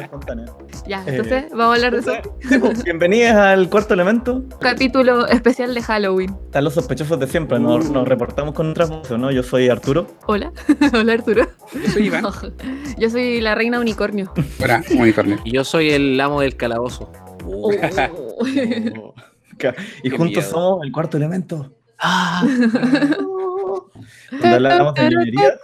espontánea. Ya, Eh, entonces vamos a hablar de eso. Sí, pues, bienvenidos al cuarto elemento. Capítulo especial de Halloween. Están los sospechosos de siempre. Nos, nos reportamos con otras voces, ¿no? Yo soy Arturo. Hola. Hola Arturo. Yo soy Iván. Yo soy la reina unicornio. Hola, unicornio. Y yo soy el amo del calabozo. Oh. y Qué juntos miedo. somos el cuarto elemento. Ah, Donde hablamos de ingeniería,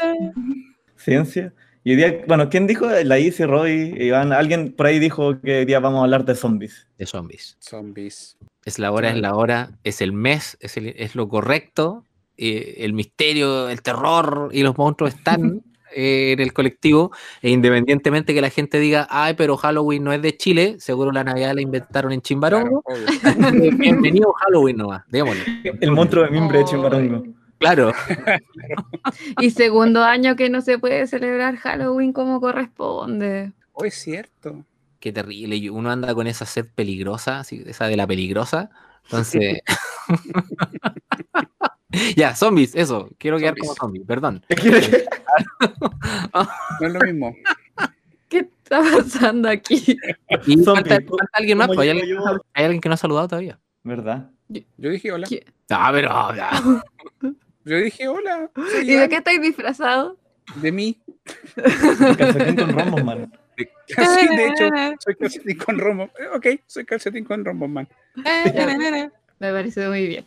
ciencia. Y hoy día, bueno, ¿quién dijo? La Isi, Roy, Iván. Alguien por ahí dijo que hoy día vamos a hablar de zombies. de zombies. Zombies. Es la hora, es la hora, es el mes, es, el- es lo correcto. eh, el misterio, el terror y los monstruos están eh, en el colectivo. E independientemente que la gente diga, ay, pero Halloween no es de Chile, seguro la Navidad la inventaron en Chimbarongo. Claro, Bienvenido Halloween nomás, démosle. El monstruo de mimbre de Chimbarongo. Claro. Y segundo año que no se puede celebrar Halloween como corresponde. Oh, es cierto. Qué terrible. Uno anda con esa sed peligrosa, esa de la peligrosa. Entonces. ya, zombies, eso. Quiero quedar como zombie, perdón. No es lo mismo. ¿Qué está pasando aquí? Y falta, ¿cómo- falta alguien más, pues, hay, alguien, yo? hay alguien que no ha saludado todavía. ¿Verdad? Yo dije hola. ¿Qué? Ah, pero. ya. Yo dije hola. ¿Y de Iván. qué estáis disfrazados? De mí. Calcetín con rombos, man. Sí, de hecho, soy calcetín con rombo. Eh, Ok, soy calcetín con rombo, man. Me parece muy bien.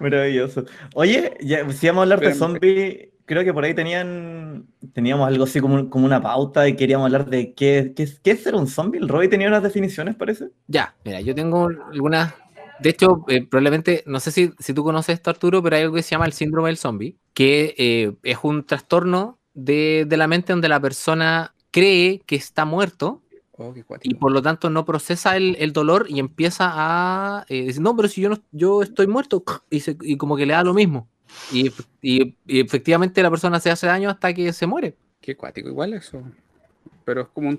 Maravilloso. Oye, ya, si vamos a hablar de zombies, creo que por ahí tenían, teníamos algo así como, como una pauta y queríamos hablar de qué, qué, es- qué es ser un zombie. El Roy tenía unas definiciones, parece. Ya, mira, yo tengo algunas. De hecho, eh, probablemente, no sé si, si tú conoces esto, Arturo, pero hay algo que se llama el síndrome del zombie, que eh, es un trastorno de, de la mente donde la persona cree que está muerto Oh, qué y por lo tanto no procesa el, el dolor y empieza a eh, decir, no, pero si yo no yo estoy muerto, y, se- y como que le da lo mismo. Y, y- y efectivamente la persona se hace daño hasta que se muere. Qué cuático, igual eso. Pero es como un,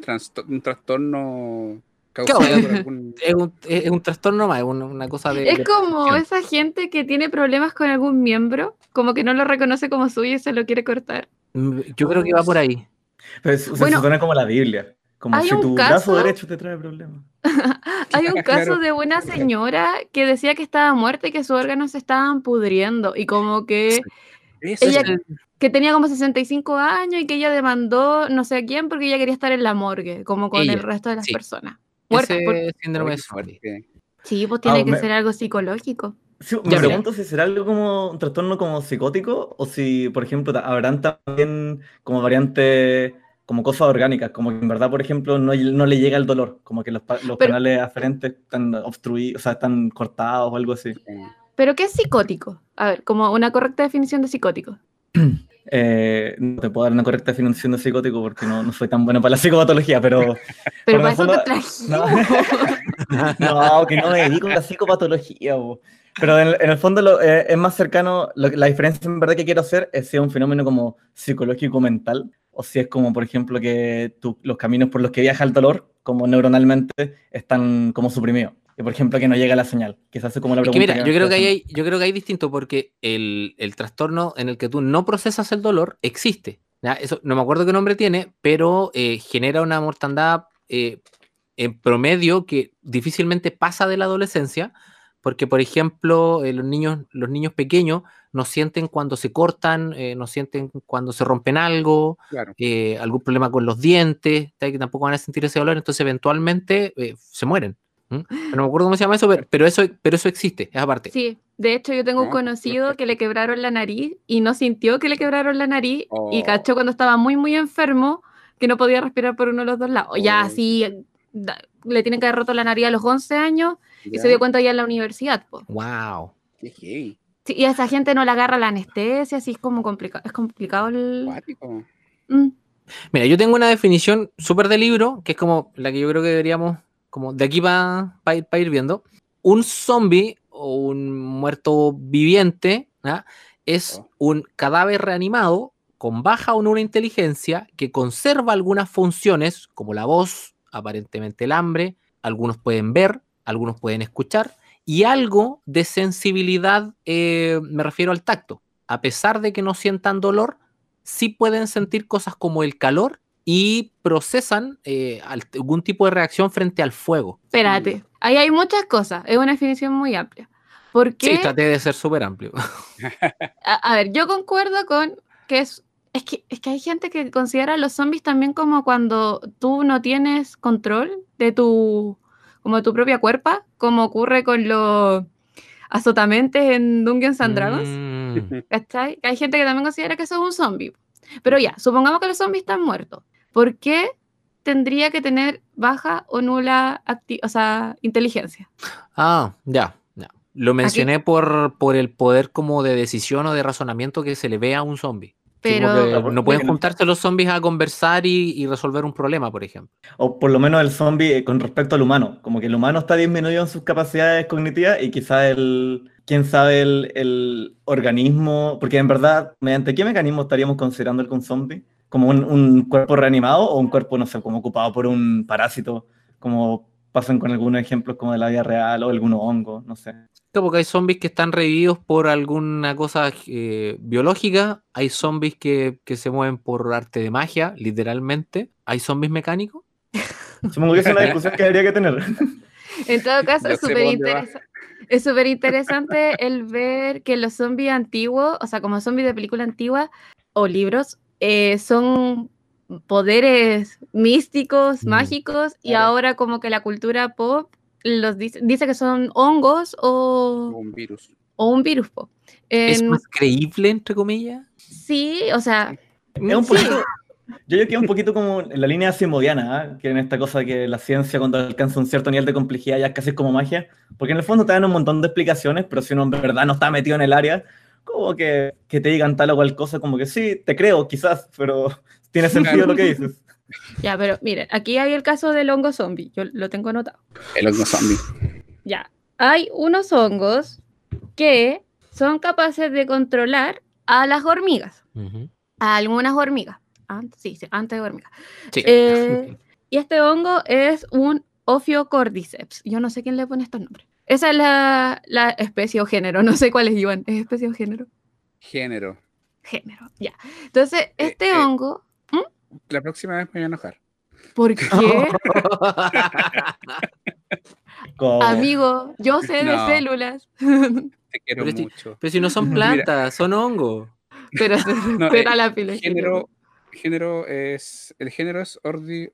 un trastorno Claro, algún. Es un, es un trastorno más, es una, una cosa de... Es de- como percepción. esa gente que tiene problemas con algún miembro, como que no lo reconoce como suyo y se lo quiere cortar. Mm, Yo creo que va por ahí. Pero es- se Bueno, suena como la Biblia. Como si tu caso- brazo derecho te trae problemas. Hay un caso Claro. de una señora que decía que estaba muerta y que sus órganos se estaban pudriendo y como que, Eso Ella- es el- que tenía como 65 años y que ella demandó no sé a quién porque ella quería estar en la morgue, como con Ella, el resto de las sí. personas. Muerta. Ese por- síndrome de. Sí, pues tiene Ah, que me- ser algo psicológico. Sí, me Ya, pregunto si será algo como un trastorno como psicótico o si, por ejemplo, habrán también como variantes, como cosas orgánicas, como que en verdad, por ejemplo, no, no le llega el dolor, como que los, los Pero- canales aferentes están obstruidos, o sea, están cortados o algo así. ¿Pero qué es psicótico? A ver, como una correcta definición de psicótico. Eh, no te puedo dar una correcta definición de psicótico porque no, no soy tan bueno para la psicopatología, pero Pero para eso fondo- trajimos. No, que no me dedico a la psicopatología, bo. Pero en, en el fondo lo- eh, es más cercano, lo- la diferencia en verdad que quiero hacer es si es un fenómeno como psicológico mental o si es como, por ejemplo, que tu- los caminos por los que viaja el dolor, como neuronalmente, están como suprimidos. Y por ejemplo, que no llega la señal. Quizás es como la Es que pregunta. mira, yo creo que, hay, yo creo que hay distinto porque el, el trastorno en el que tú no procesas el dolor existe. ¿ya? Eso no me acuerdo qué nombre tiene, pero eh, genera una mortandad eh, en promedio que difícilmente pasa de la adolescencia, porque por ejemplo eh, los, niños, los niños pequeños no sienten cuando se cortan, eh, no sienten cuando se rompen algo, claro. eh, algún problema con los dientes, ¿tá? que tampoco van a sentir ese dolor, entonces eventualmente eh, se mueren. ¿M? Pero no me acuerdo cómo se llama eso, pero, eso, pero eso existe, es aparte. Sí, de hecho yo tengo un No, conocido que le quebraron la nariz y no sintió que le quebraron la nariz y Oh. cachó cuando estaba muy muy enfermo que no podía respirar por uno de los dos lados. Ya Oh. así da- le tienen que haber roto la nariz a los 11 años y Ya. se dio cuenta ya en la universidad. po. Wow. Qué gay. Sí, y a esa gente no le agarra la anestesia, así es como complicado. Es complicado el... Mm. Mira, yo tengo una definición súper de libro, que es como la que yo creo que deberíamos, como de aquí para ir, pa ir viendo. Un zombie o un muerto viviente es un cadáver reanimado con baja o nula inteligencia que conserva algunas funciones, como la voz, aparentemente el hambre, algunos pueden ver, algunos pueden escuchar, y algo de sensibilidad, eh, me refiero al tacto. A pesar de que no sientan dolor, sí pueden sentir cosas como el calor y procesan eh, algún tipo de reacción frente al fuego. Espérate, ahí hay muchas cosas, es una definición muy amplia. ¿Por qué? Sí, traté de ser súper amplio. A, a ver, yo concuerdo con que es, es que es que hay gente que considera a los zombies también como cuando tú no tienes control de tu como de tu propia cuerpa, como ocurre con los azotamentes en Dungeons and Dragons. Mm. Hay gente que también considera que eso es un zombie. Pero ya, supongamos que los zombies están muertos. ¿Por qué tendría que tener baja o nula o sea, inteligencia? Ah, ya, ya. Lo mencioné por, por el poder como de decisión o de razonamiento que se le ve a un zombie. Pero no pueden juntarse los zombies a conversar y, y resolver un problema, por ejemplo. O por lo menos el zombie eh, con respecto al humano. Como que el humano está disminuido en sus capacidades cognitivas y quizá el, quién sabe, el, el organismo, porque en verdad, ¿mediante qué mecanismo estaríamos considerando el un zombie? ¿Como un, un cuerpo reanimado o un cuerpo, no sé, como ocupado por un parásito, como pasan con algunos ejemplos como de la vida real o algunos hongos, no sé. Porque hay zombies que están revividos por alguna cosa eh, biológica, hay zombies que, que se mueven por arte de magia, literalmente, hay zombies mecánicos. Supongo que es una discusión que habría que tener. En todo caso, es súper por dónde va. interesa- es súper interesante el ver que los zombies antiguos, o sea, como zombies de película antigua o libros, eh, son poderes místicos, Mm, mágicos, y claro. ahora como que la cultura pop los dice, dice que son hongos o, Un virus. o un virus pop. ¿Es más creíble, entre comillas? sí, o sea, Es un Sí. poquito, yo creo que es un poquito como en la línea simodiana, ¿ah? que en esta cosa que la ciencia cuando alcanza un cierto nivel de complejidad ya es casi como magia, porque en el fondo te dan un montón de explicaciones, pero si uno en verdad no está metido en el área, como que, que te digan tal o cual cosa, como que sí, te creo quizás, pero tiene sentido lo que dices. ya, pero miren, aquí hay el caso del hongo zombie, yo lo tengo anotado. El hongo zombie. Ya, hay unos hongos que son capaces de controlar a las hormigas, Ujú. a algunas hormigas. Antes, sí, sí, antes de hormigas. Sí. Eh, y este hongo es un Ophiocordyceps. Yo no sé quién le pone estos nombres. Esa es la, la especie o género, no sé cuál es, Iván. ¿Es especie o género? Género. Género, ya. Entonces, este eh, hongo, La próxima vez me voy a enojar. ¿por qué? Amigo, yo sé de células. Te quiero Pero mucho. Pero si no son Mira. plantas, son hongos. pero se No, respeta eh, la pila. Género, género es. El género es Ordi,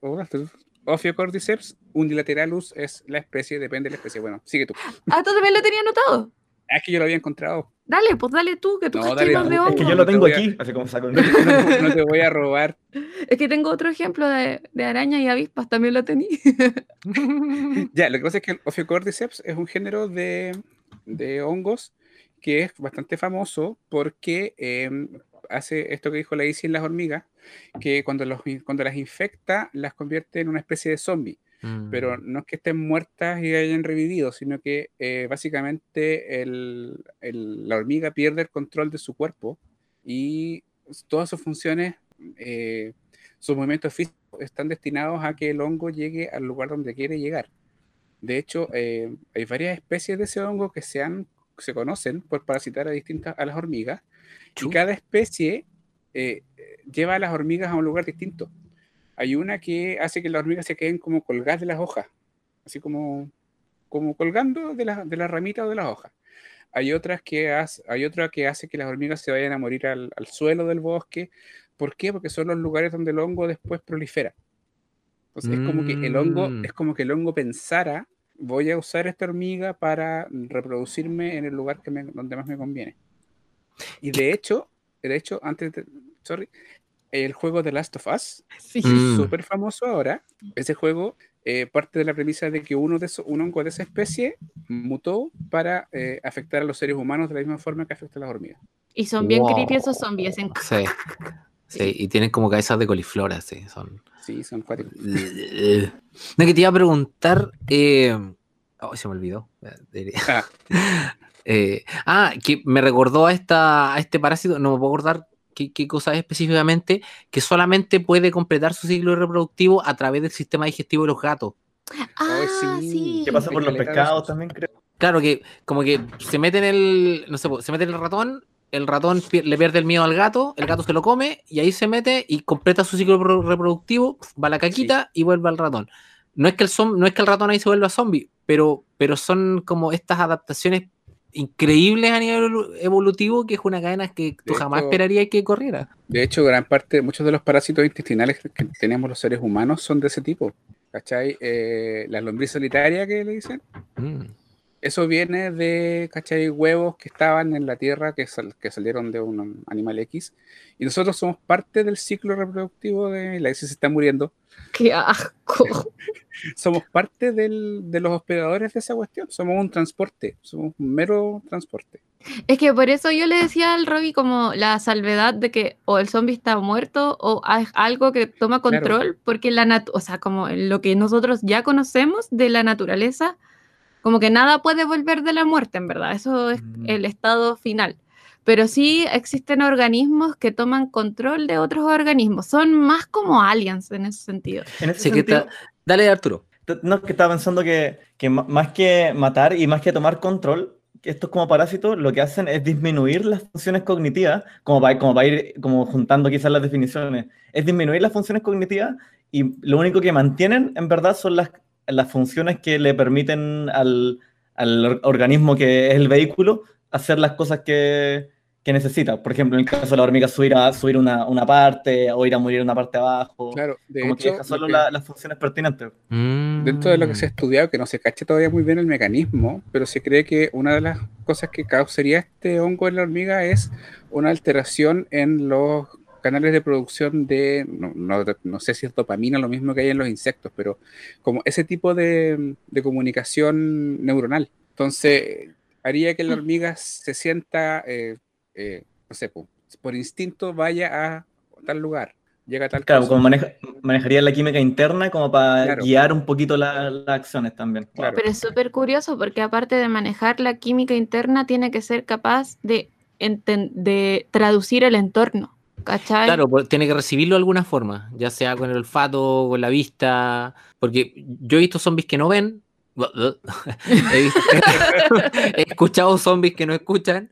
Ophiocordyceps. Unilateralus es la especie, depende de la especie. Bueno, sigue tú. Ah, tú también lo tenía anotado. Ah, Es que yo lo había encontrado. Dale, pues dale tú, que tú No, dale más de es es que yo no lo te tengo voy a- aquí, así como saco. No te, no te voy a robar. Es que tengo otro ejemplo de, de araña y avispas, también lo tenía. Ya, lo que pasa es que el Ophiocordyceps es un género de, de hongos que es bastante famoso porque em, hace esto que dijo la Isi en las hormigas, que cuando, los, cuando las infecta las convierte en una especie de zombie. Mm. Pero no es que estén muertas y hayan revivido, sino que eh, básicamente el- el- la hormiga pierde el control de su cuerpo y todas sus funciones, eh, sus movimientos físicos están destinados a que el hongo llegue al lugar donde quiere llegar. De hecho, eh, hay varias especies de ese hongo que se, han- se conocen por parasitar a distintas a las hormigas y cada especie eh, lleva a las hormigas a un lugar distinto. Hay una que hace que las hormigas se queden como colgadas de las hojas, así como, como colgando de, la- de las ramitas o de las hojas. Hay otras que hace, hay otra que hace que las hormigas se vayan a morir al, al suelo del bosque. ¿Por qué? Porque son los lugares donde el hongo después prolifera. Entonces es como que el hongo, Mm. es como que el hongo pensara, voy a usar esta hormiga para reproducirme en el lugar que me- donde más me conviene. Y de hecho, de hecho, antes de, sorry, el juego The Last of Us, Sí. Mm. súper famoso ahora. Ese juego eh, parte de la premisa de que uno de esos, un hongo de esa especie mutó para eh, afectar a los seres humanos de la misma forma que afecta a las hormigas. Y son bien Wow. creepy esos zombies. en- Sí. Sí, y tienen como cabezas de coliflor, así, son. Sí, son cuáticos. No, que te iba a preguntar. Eh... Oh, se me olvidó. Ah, Eh, ah, que me recordó a, esta, a este parásito, no me puedo acordar qué, qué cosa es específicamente, que solamente puede completar su ciclo reproductivo a través del sistema digestivo de los gatos. Ah, sí. sí. ¿Qué pasa por los pescados también, creo? Claro que como que se mete en el, no sé, se mete en el ratón, el ratón le pierde el miedo al gato, el gato se lo come y ahí se mete y completa su ciclo pro- reproductivo, va a la caquita y vuelve al ratón. No es que el, no es que el ratón ahí se vuelva zombie, pero, pero son como estas adaptaciones increíbles a nivel evolu- evolutivo que es una cadena que tú De jamás hecho- esperarías que corriera. De hecho, gran parte, muchos de los parásitos intestinales que tenemos los seres humanos son de ese tipo. ¿Cachai? Eh, la lombriz solitaria que le dicen. Mm. Eso viene de, ¿cachai? Huevos que estaban en la tierra, que, sal- que salieron de un animal X. Y nosotros somos parte del ciclo reproductivo de la X se está muriendo. Qué asco. Somos parte del- de los hospedadores de esa cuestión. Somos un transporte. Somos un mero transporte. Es que por eso yo le decía al Robbie como la salvedad de que o el zombie está muerto o hay algo que toma Claro. control, porque la nat o sea, como lo que nosotros ya conocemos de la naturaleza, como que nada puede volver de la muerte, en verdad. Eso es Mm. el estado final. Pero sí existen organismos que toman control de otros organismos. Son más como aliens en ese sentido. En ese que dale Arturo. no, que estaba pensando que, más que matar y más que tomar control, estos como parásitos lo que hacen es disminuir las funciones cognitivas, como para, como para ir como juntando quizás las definiciones, es disminuir las funciones cognitivas y lo único que mantienen en verdad son las, las funciones que le permiten al, al or- organismo que es el vehículo hacer las cosas que, que necesita. Por ejemplo, en el caso de la hormiga, subir, a, subir una, una parte o ir a morir una parte abajo. Claro, de como que deja lo solo que- la- las funciones pertinentes. dentro de lo que se ha estudiado, que no se cacha todavía muy bien el mecanismo, pero se cree que una de las cosas que causaría este hongo en la hormiga es una alteración en los canales de producción de, no, no- no sé si es dopamina, lo mismo que hay en los insectos, pero como ese tipo de, de comunicación neuronal. Entonces, haría que la hormiga se sienta, eh, eh, no sé, po, por instinto vaya a tal lugar, llega a tal Claro, cosa. como maneja, manejaría la química interna como para Claro. guiar un poquito la- las acciones también. Claro. Pero es súper curioso porque aparte de manejar la química interna, tiene que ser capaz de, enten- de traducir el entorno. Claro, pues, tiene que recibirlo de alguna forma, ya sea con el olfato, con la vista, porque yo he visto zombies que no ven, he, escuchado zombies que no escuchan,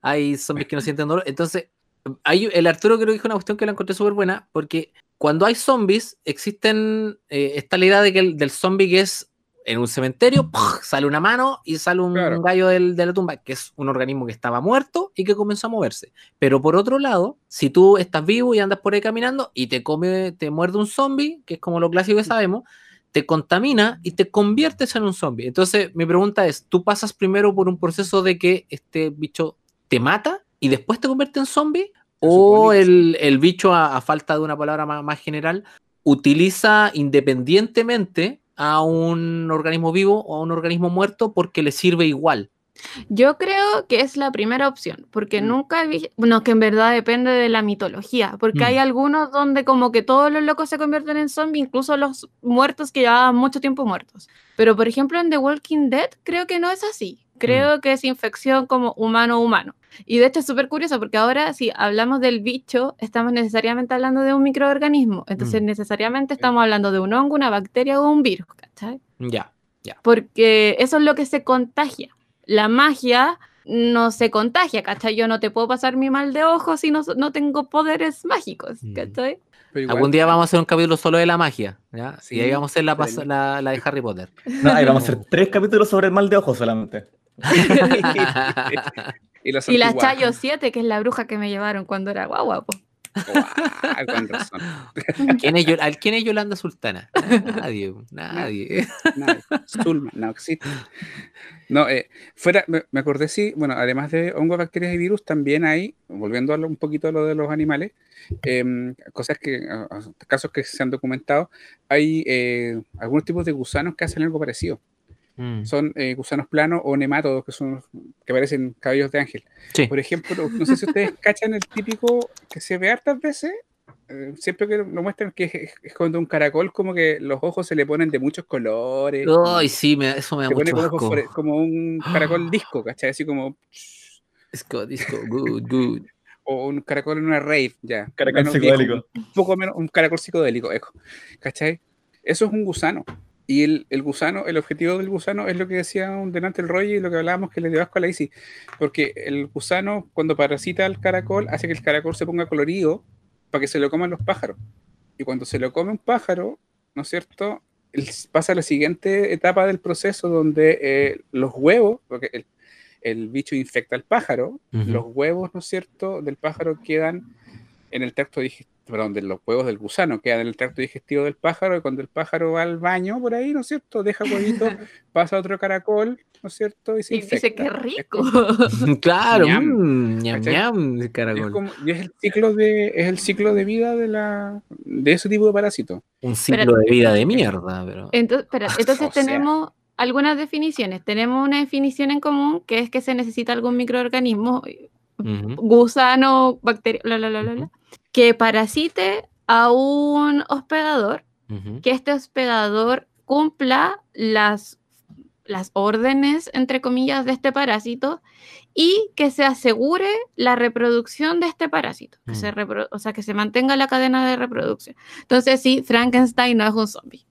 hay zombies que no sienten dolor, entonces el Arturo creo que dijo una cuestión que la encontré súper buena, porque cuando hay zombies existen, eh, está la idea de que el, del zombie que es en un cementerio, ¡puf! sale una mano y sale un Claro. gallo del- de la tumba, que es un organismo que estaba muerto y que comenzó a moverse. Pero por otro lado, si tú estás vivo y andas por ahí caminando y te come, te muerde un zombie, que es como lo clásico que sabemos, te contamina y te conviertes en un zombie. Entonces, mi pregunta es, ¿tú pasas primero por un proceso de que este bicho te mata y después te convierte en zombie? ¿O el, el bicho, a, a falta de una palabra más, más general, utiliza independientemente a un organismo vivo o a un organismo muerto porque le sirve igual? Yo creo que es la primera opción, porque Mm. nunca he visto, bueno, que en verdad depende de la mitología, porque hay Mm. algunos donde como que todos los locos se convierten en zombies, incluso los muertos que llevaban mucho tiempo muertos. Pero por ejemplo en The Walking Dead creo que no es así. Creo que es infección como humano-humano. Y de hecho es súper curioso porque ahora si hablamos del bicho, estamos necesariamente hablando de un microorganismo. Entonces Mm. necesariamente estamos hablando de un hongo, una bacteria o un virus, ¿cachai? Ya. porque eso es lo que se contagia. La magia no se contagia, ¿cachai? Yo no te puedo pasar mi mal de ojo si no, no tengo poderes mágicos, Mm. ¿cachai? Igual- Algún día vamos a hacer un capítulo solo de la magia, ¿ya? Sí, y ahí vamos a hacer la, la, la de Harry Potter. No, ahí vamos a hacer tres capítulos sobre el mal de ojo solamente. y, los Y la. Chayo 7, que es la bruja que me llevaron cuando era guagua, po. ¿Quién es, Yo- al- ¿Quién es Yolanda Sultana? Nadie, nadie. No existe. No, eh, fuera, me, me acordé, sí, bueno, además de hongos, bacterias y virus, también hay, volviendo a lo- un poquito a lo de los animales, em, cosas que, casos que se han documentado, hay eh, algunos tipos de gusanos que hacen algo parecido. Mm, Son eh, gusanos planos o nemátodos, que son que parecen cabellos de ángel. Sí. Por ejemplo, no sé si ustedes cachan el típico que se ve hartas veces, eh, siempre que lo muestran que es, es cuando un caracol como que los ojos se le ponen de muchos colores. Ay, sí, me- eso me da se pone mucho como, asco. como un caracol disco, ¿cachai? Así como, Disco, disco, good, good. o un caracol en una rave, ya. Caracol menos viejo, psicodélico. un poco menos, un caracol psicodélico, eco, ¿cachai? Eso es un gusano. Y el, el, gusano, el objetivo del gusano es lo que decía un delante el Roy y lo que hablábamos que le dio asco a la Isi. Porque el gusano, cuando parasita al caracol, hace que el caracol se ponga colorido para que se lo coman los pájaros. Y cuando se lo come un pájaro, ¿no es cierto? pasa a la siguiente etapa del proceso donde eh, los huevos, porque el, el, bicho infecta al pájaro, uh -huh. los huevos, ¿no es cierto?, del pájaro quedan en el tracto digestivo perdón, de los huevos del gusano, quedan en el tracto digestivo del pájaro, y cuando el pájaro va al baño por ahí, ¿no es cierto? Deja huevito, pasa a otro caracol, ¿no es cierto? Y se y infecta. dice, qué rico. claro, Ñam. mm, ñam, ñam, el Es, caracol. como- y es el ciclo de, es el ciclo de vida de la de ese tipo de parásito. Un ciclo de vida de mierda, pero. Entonces, espera, entonces O sea. tenemos algunas definiciones. Tenemos una definición en común que es que se necesita algún microorganismo, Ujú. gusano, bacteria, bla, bla, bla, bla, bla, que parasite a un hospedador, que este hospedador cumpla las, las órdenes, entre comillas, de este parásito y que se asegure la reproducción de este parásito, que se Mm. repro- o sea, que se mantenga la cadena de reproducción. Entonces, sí, Frankenstein no es un zombie.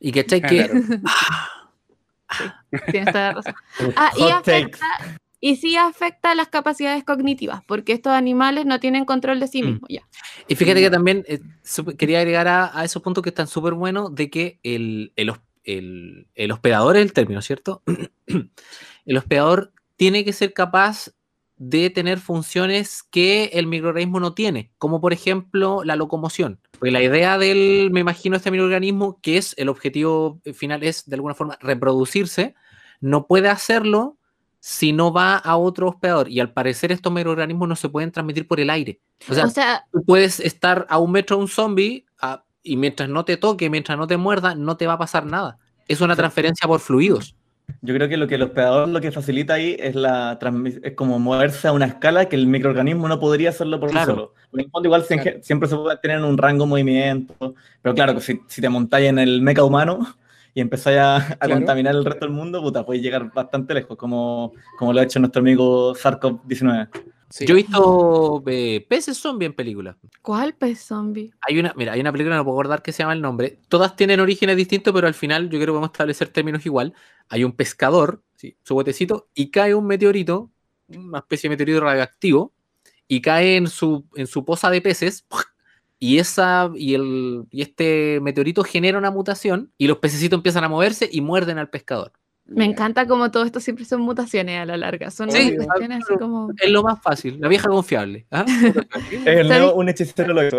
Y que. claro. Tienes toda la razón. Ah, y, afecta, y sí afecta las capacidades cognitivas, porque estos animales no tienen control de sí Mm. mismos. Ya. Y fíjate que también eh, quería agregar a, a esos puntos que están súper buenos de que el, el el- el hospedador es el término, ¿cierto? el hospedador tiene que ser capaz de tener funciones que el microorganismo no tiene, como por ejemplo la locomoción. Porque la idea del, me imagino, este microorganismo, que es el objetivo final, es de alguna forma reproducirse, no puede hacerlo si no va a otro hospedador. Y al parecer estos microorganismos no se pueden transmitir por el aire. O sea, O sea, tú puedes estar a un metro de un zombie ah, y mientras no te toque, mientras no te muerda, no te va a pasar nada. Es una transferencia por fluidos. Yo creo que lo que el hospedador lo que facilita ahí es la es como moverse a una escala que el microorganismo no podría hacerlo por sí Claro. solo. El fondo igual Claro. siempre se puede tener un rango de movimiento, pero claro, que si, si te montáis en el meca humano y empezáis a, a Claro. contaminar el resto del mundo, puta, puedes llegar bastante lejos, como, como lo ha hecho nuestro amigo Sarkov19. Sí. Yo he visto eh, peces zombie en películas. ¿cuál pez zombie? Hay una, mira, hay una película, no puedo acordar que se llama el nombre. Todas tienen orígenes distintos, pero al final yo creo que podemos establecer términos igual. Hay un pescador, sí, su botecito, y cae un meteorito, una especie de meteorito radioactivo, y cae en su, en su poza de peces, y, esa, y, el, y este meteorito genera una mutación, y los pececitos empiezan a moverse y muerden al pescador. Me encanta como todo esto siempre son mutaciones a la larga. Son Sí, cuestiones así como... Es lo más fácil, la vieja confiable. ¿ah? Es el nuevo un hechicero lo hizo.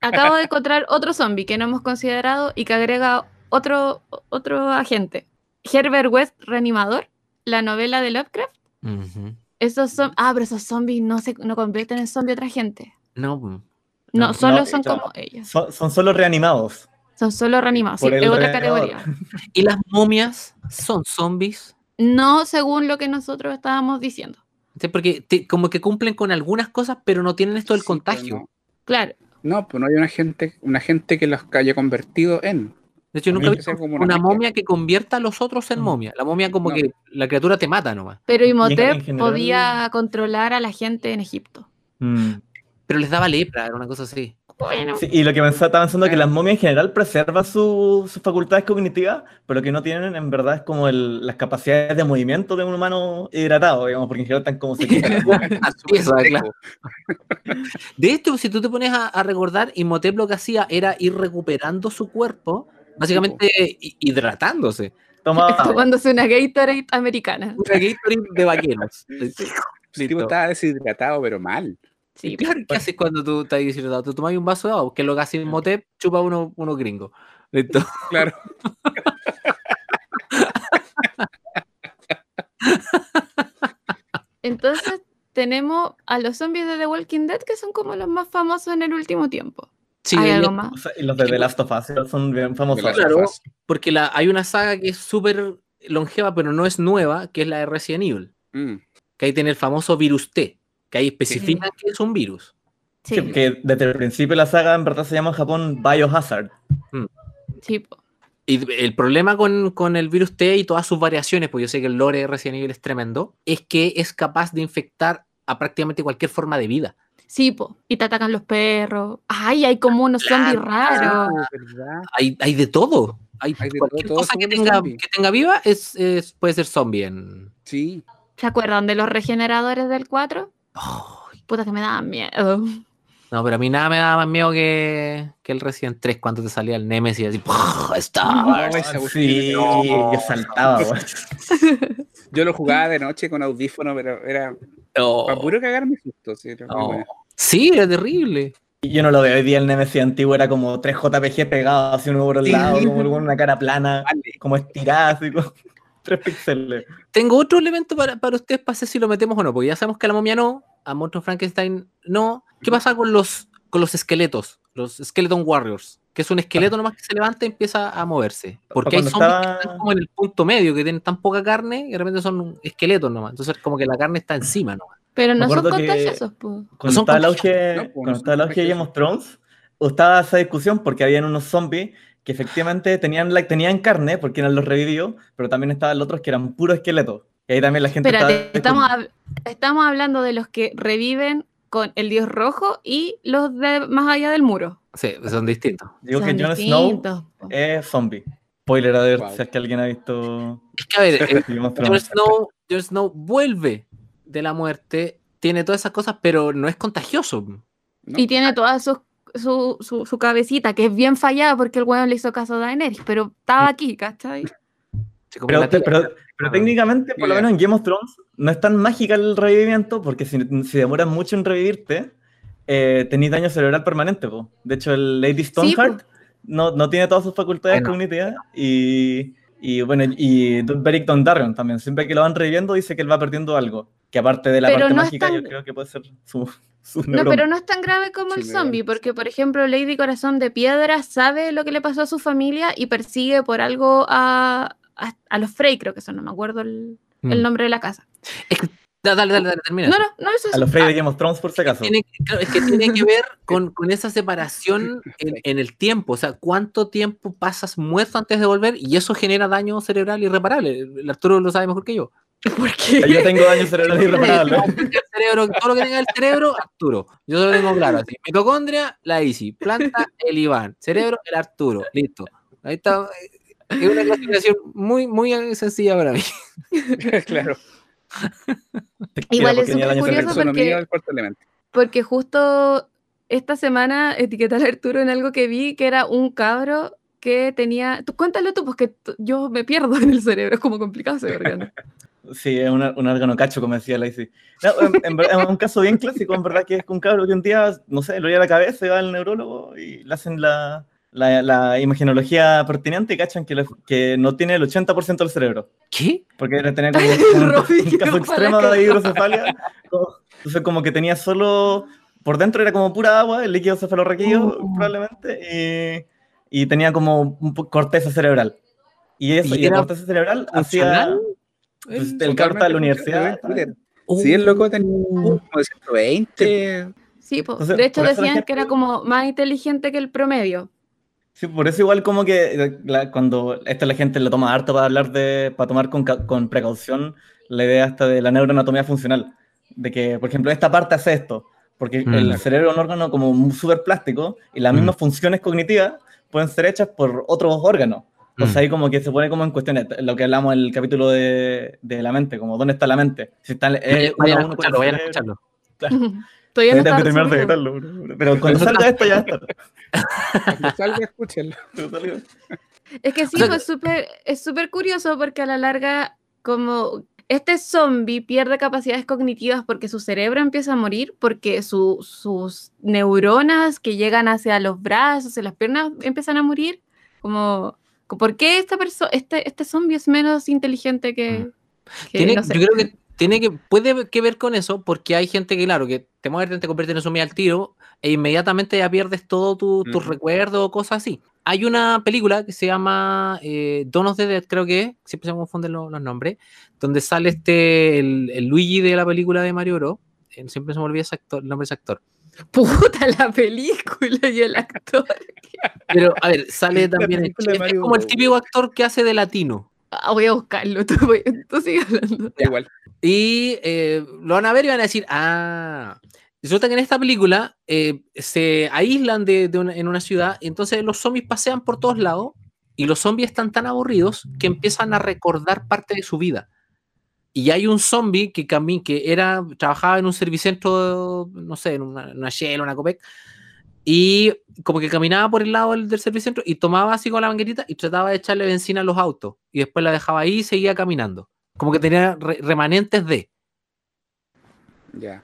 Acabo de encontrar otro zombie que no hemos considerado y que agrega otro, otro agente. Herbert West Reanimador, la novela de Lovecraft. Ujú. Esos son... Ah, pero esos zombies no se no convierten en zombie otra gente. No, No, No, solo no, son como ellos. Son, son solo reanimados. Son solo reanimados. Sí, es otra categoría. ¿Y las momias son zombies? No según lo que nosotros estábamos diciendo. Sí, Porque te- como que cumplen con algunas cosas, pero no tienen esto del Sí, contagio. Claro. No, pues no hay una gente, una gente que los haya convertido en. De hecho, nunca he visto una, momia que convierta a los otros en Mm. momia. La momia como No. que la criatura te mata nomás. Pero Imhotep general- podía controlar a la gente en Egipto. Mm. Pero les daba lepra, era una cosa así. Bueno, Sí, y lo que pensaba, estaba pensando es que las momias en general preservan su- sus facultades cognitivas, pero que no tienen en verdad es como el- las capacidades de movimiento de un humano hidratado, digamos, porque en general están como es, claro. De hecho, si tú te pones a, a recordar, Imhotep lo que hacía era ir recuperando su cuerpo, básicamente hi- hidratándose. Tomándose una Gatorade americana. Una Gatorade de vaqueros. El tipo estaba deshidratado, pero mal. Sí, Claro, ¿qué haces cuando tú estás deshidratado? Tú tomas un vaso de agua, que es lo que hace Imhotep, chupa uno, uno gringo. Listo. Claro. Entonces tenemos a los zombies de The Walking Dead que son como los más famosos en el último tiempo. Sí, ¿Hay algo más? y los de The Last of Us son bien famosos. Claro. porque la, hay una saga que es súper longeva, pero no es nueva, que es la de Resident Evil. Mm. Que ahí tiene el famoso virus T, que ahí especifica que es un virus. Sí, Sí, que desde el principio de la saga en verdad se llama en Japón Biohazard. sí, po. Y el problema con, con el virus T y todas sus variaciones, pues yo sé que el lore de Resident Evil es tremendo, es que es capaz de infectar a prácticamente cualquier forma de vida. Sí, po. Y te atacan los perros. Ay, hay como unos zombies raros. Hay, hay de todo. hay, Hay de cualquier todo, todo cosa que tenga, que tenga viva es, es- puede ser zombie en. Sí. ¿Se acuerdan de los regeneradores del 4? Ay, Puta que me daban miedo. no, pero a mí nada me daba más miedo que, que el Resident 3 cuando te salía el Nemesis así. Star. No, esa Sí, yo saltaba. Yo lo jugaba de noche con audífono, pero era Oh, para puro cagarme susto. Sí, era oh. Sí, era terrible. Y Yo no lo veo hoy día el Nemesis antiguo, era como tres JPG pegados así uno por el Sí. lado, como con una cara plana, Vale. como estirada, así tres píxeles. Tengo otro elemento para, para ustedes para saber si lo metemos o no, porque ya sabemos que a la momia no, a Monstruo Frankenstein no. ¿Qué pasa con los, con los esqueletos? Los Skeleton Warriors, que es un esqueleto nomás que se levanta y empieza a moverse. Porque hay zombies estaba- que están como en el punto medio, que tienen tan poca carne, y de repente son esqueletos nomás. Entonces, como que la carne está encima nomás. Pero no son contagiosos. Cuando son estaba el auge, ¿no? Pues, cuando no estaba el son auge de Game of Thrones, estaba esa discusión porque habían unos zombies que efectivamente tenían, tenían carne porque eran los revividos, pero también estaban los otros que eran puro esqueletos. Y ahí también la gente Espérate, estaba estamos, hab- estamos hablando de los que reviven con el dios rojo y los de más allá del muro. Sí, son distintos. Digo Son que Jon Snow es zombie. Spoiler a ver Wow. si es que alguien ha visto Es que, a ver, eh, Jon. Snow, Jon Snow vuelve de la muerte, tiene todas esas cosas, pero no es contagioso. ¿no? Y tiene toda su, su, su, su cabecita, que es bien fallada porque el weón le hizo caso a Daenerys, pero estaba aquí, ¿cachai? Pero, pero- pero Ah. técnicamente, por lo menos en Game of Thrones, no es tan mágica el revivimiento, porque si, si demoras mucho en revivirte, eh, tenés daño cerebral permanente. po. De hecho, el Lady Stoneheart no, no tiene todas sus facultades Bueno. cognitivas. Y, y bueno, y Beric Dondarrion también. Siempre que lo van reviviendo, dice que él va perdiendo algo. Que aparte de la Pero parte no mágica, tan- yo creo que puede ser su, su No, pero no es tan grave como Sí, el zombie, porque por ejemplo Lady Corazón de Piedra sabe lo que le pasó a su familia y persigue por algo a, a, a los Frey, creo que son, no me acuerdo el, el Mm. nombre de la casa. Es que- da- dale, dale, dale, termina. No, no, no es A eso. los Frey de Game of Thrones, por si acaso. Tiene, claro, es que tiene que ver con, con esa separación en, en el tiempo, o sea, cuánto tiempo pasas muerto antes de volver y eso genera daño cerebral irreparable. El Arturo lo sabe mejor que yo. ¿Por qué? Yo tengo daño cerebral irreparable. Cerebro, todo lo que tenga el cerebro, Arturo. Yo solo tengo claro así. Mitocondria, la Isi. Planta, el Iván. Cerebro, el Arturo. Listo. Ahí está. Es una clasificación muy, muy sencilla para mí. claro. Igual es súper curioso porque-. Porque justo esta semana etiqueté al Arturo en algo que vi que era un cabro que tenía. Tú cuéntalo tú, porque yo me pierdo en el cerebro, es como complicado ese. Sí, es una- un órgano cacho, como decía Lacey. No, en, en un caso bien clásico, en verdad, que es un cabro que un día, no sé, le oía la cabeza y va al neurólogo y le hacen la, la, la imagenología pertinente y cachan que, le- que no tiene el 80% del cerebro. ¿Qué? Porque debe tener como un, un caso extremo de hidrocefalia. como- Entonces, como que tenía solo. Por dentro era como pura agua, el líquido cefalorraquídeo, Oh. probablemente, y, y tenía como un corteza cerebral. Y eso, ¿Y y, la era corteza cerebral hacía. funcional? Pues, el cabro está en la universidad. Sí, el loco tenía como de 120. Sí, po. Entonces, de hecho decían que era como más inteligente que el promedio. Sí, por eso igual como que eh, la- cuando esta la gente lo toma harto para hablar de, para tomar con, con precaución la idea hasta de la neuroanatomía funcional, de que, por ejemplo, esta parte hace esto, porque Mm. el cerebro es un órgano como súper plástico y las Mm. mismas funciones cognitivas pueden ser hechas por otros órganos. Entonces Mm. ahí como que se pone como en cuestión lo que hablamos en el capítulo de, de la mente, como dónde está la mente. Si está, eh, Vayan a escucharlo, vayan a escucharlo. Todavía no Tengo está que terminar de resuelto. editarlo, pero cuando salga esto ya está. Cuando salga, escúchenlo. Es que sí, pues súper- es súper curioso porque a la larga, como este zombie pierde capacidades cognitivas porque su cerebro empieza a morir, porque su- sus neuronas que llegan hacia los brazos, hacia las piernas, empiezan a morir. Como, ¿por qué esta persona, este, este zombie es menos inteligente que, que, Tiene- no sé? Yo creo que tiene que, puede que ver con eso, porque hay gente que, claro, que te muerden, te convierten en zombie al tiro, e inmediatamente ya pierdes todo tu- tus Ujú. recuerdos o cosas así. Hay una película que se llama eh, of the Dead, creo que es, siempre se me confunden lo- los, nombres, donde sale este, el, el Luigi de la película de Mario Bros. Eh, Siempre se me olvida ese actor, el nombre de ese actor. Puta la película y el actor. Pero, a ver, sale La también. es Mario como el típico actor que hace de latino. Ah, voy a buscarlo, tú, voy- tú sigue hablando. Da igual. Y eh, lo van a ver y van a decir, ah, resulta que en esta película eh, se aíslan de, de una- en una ciudad y entonces los zombies pasean por todos lados y los zombies están tan aburridos que empiezan a recordar parte de su vida. Y hay un zombie que, que era, trabajaba en un servicentro, no sé, en una, una Shell, una Copec, y como que caminaba por el lado del, del servicentro y tomaba así con la manguerita y trataba de echarle benzina a los autos. Y después la dejaba ahí y seguía caminando. Como que tenía re- remanentes de. Ya.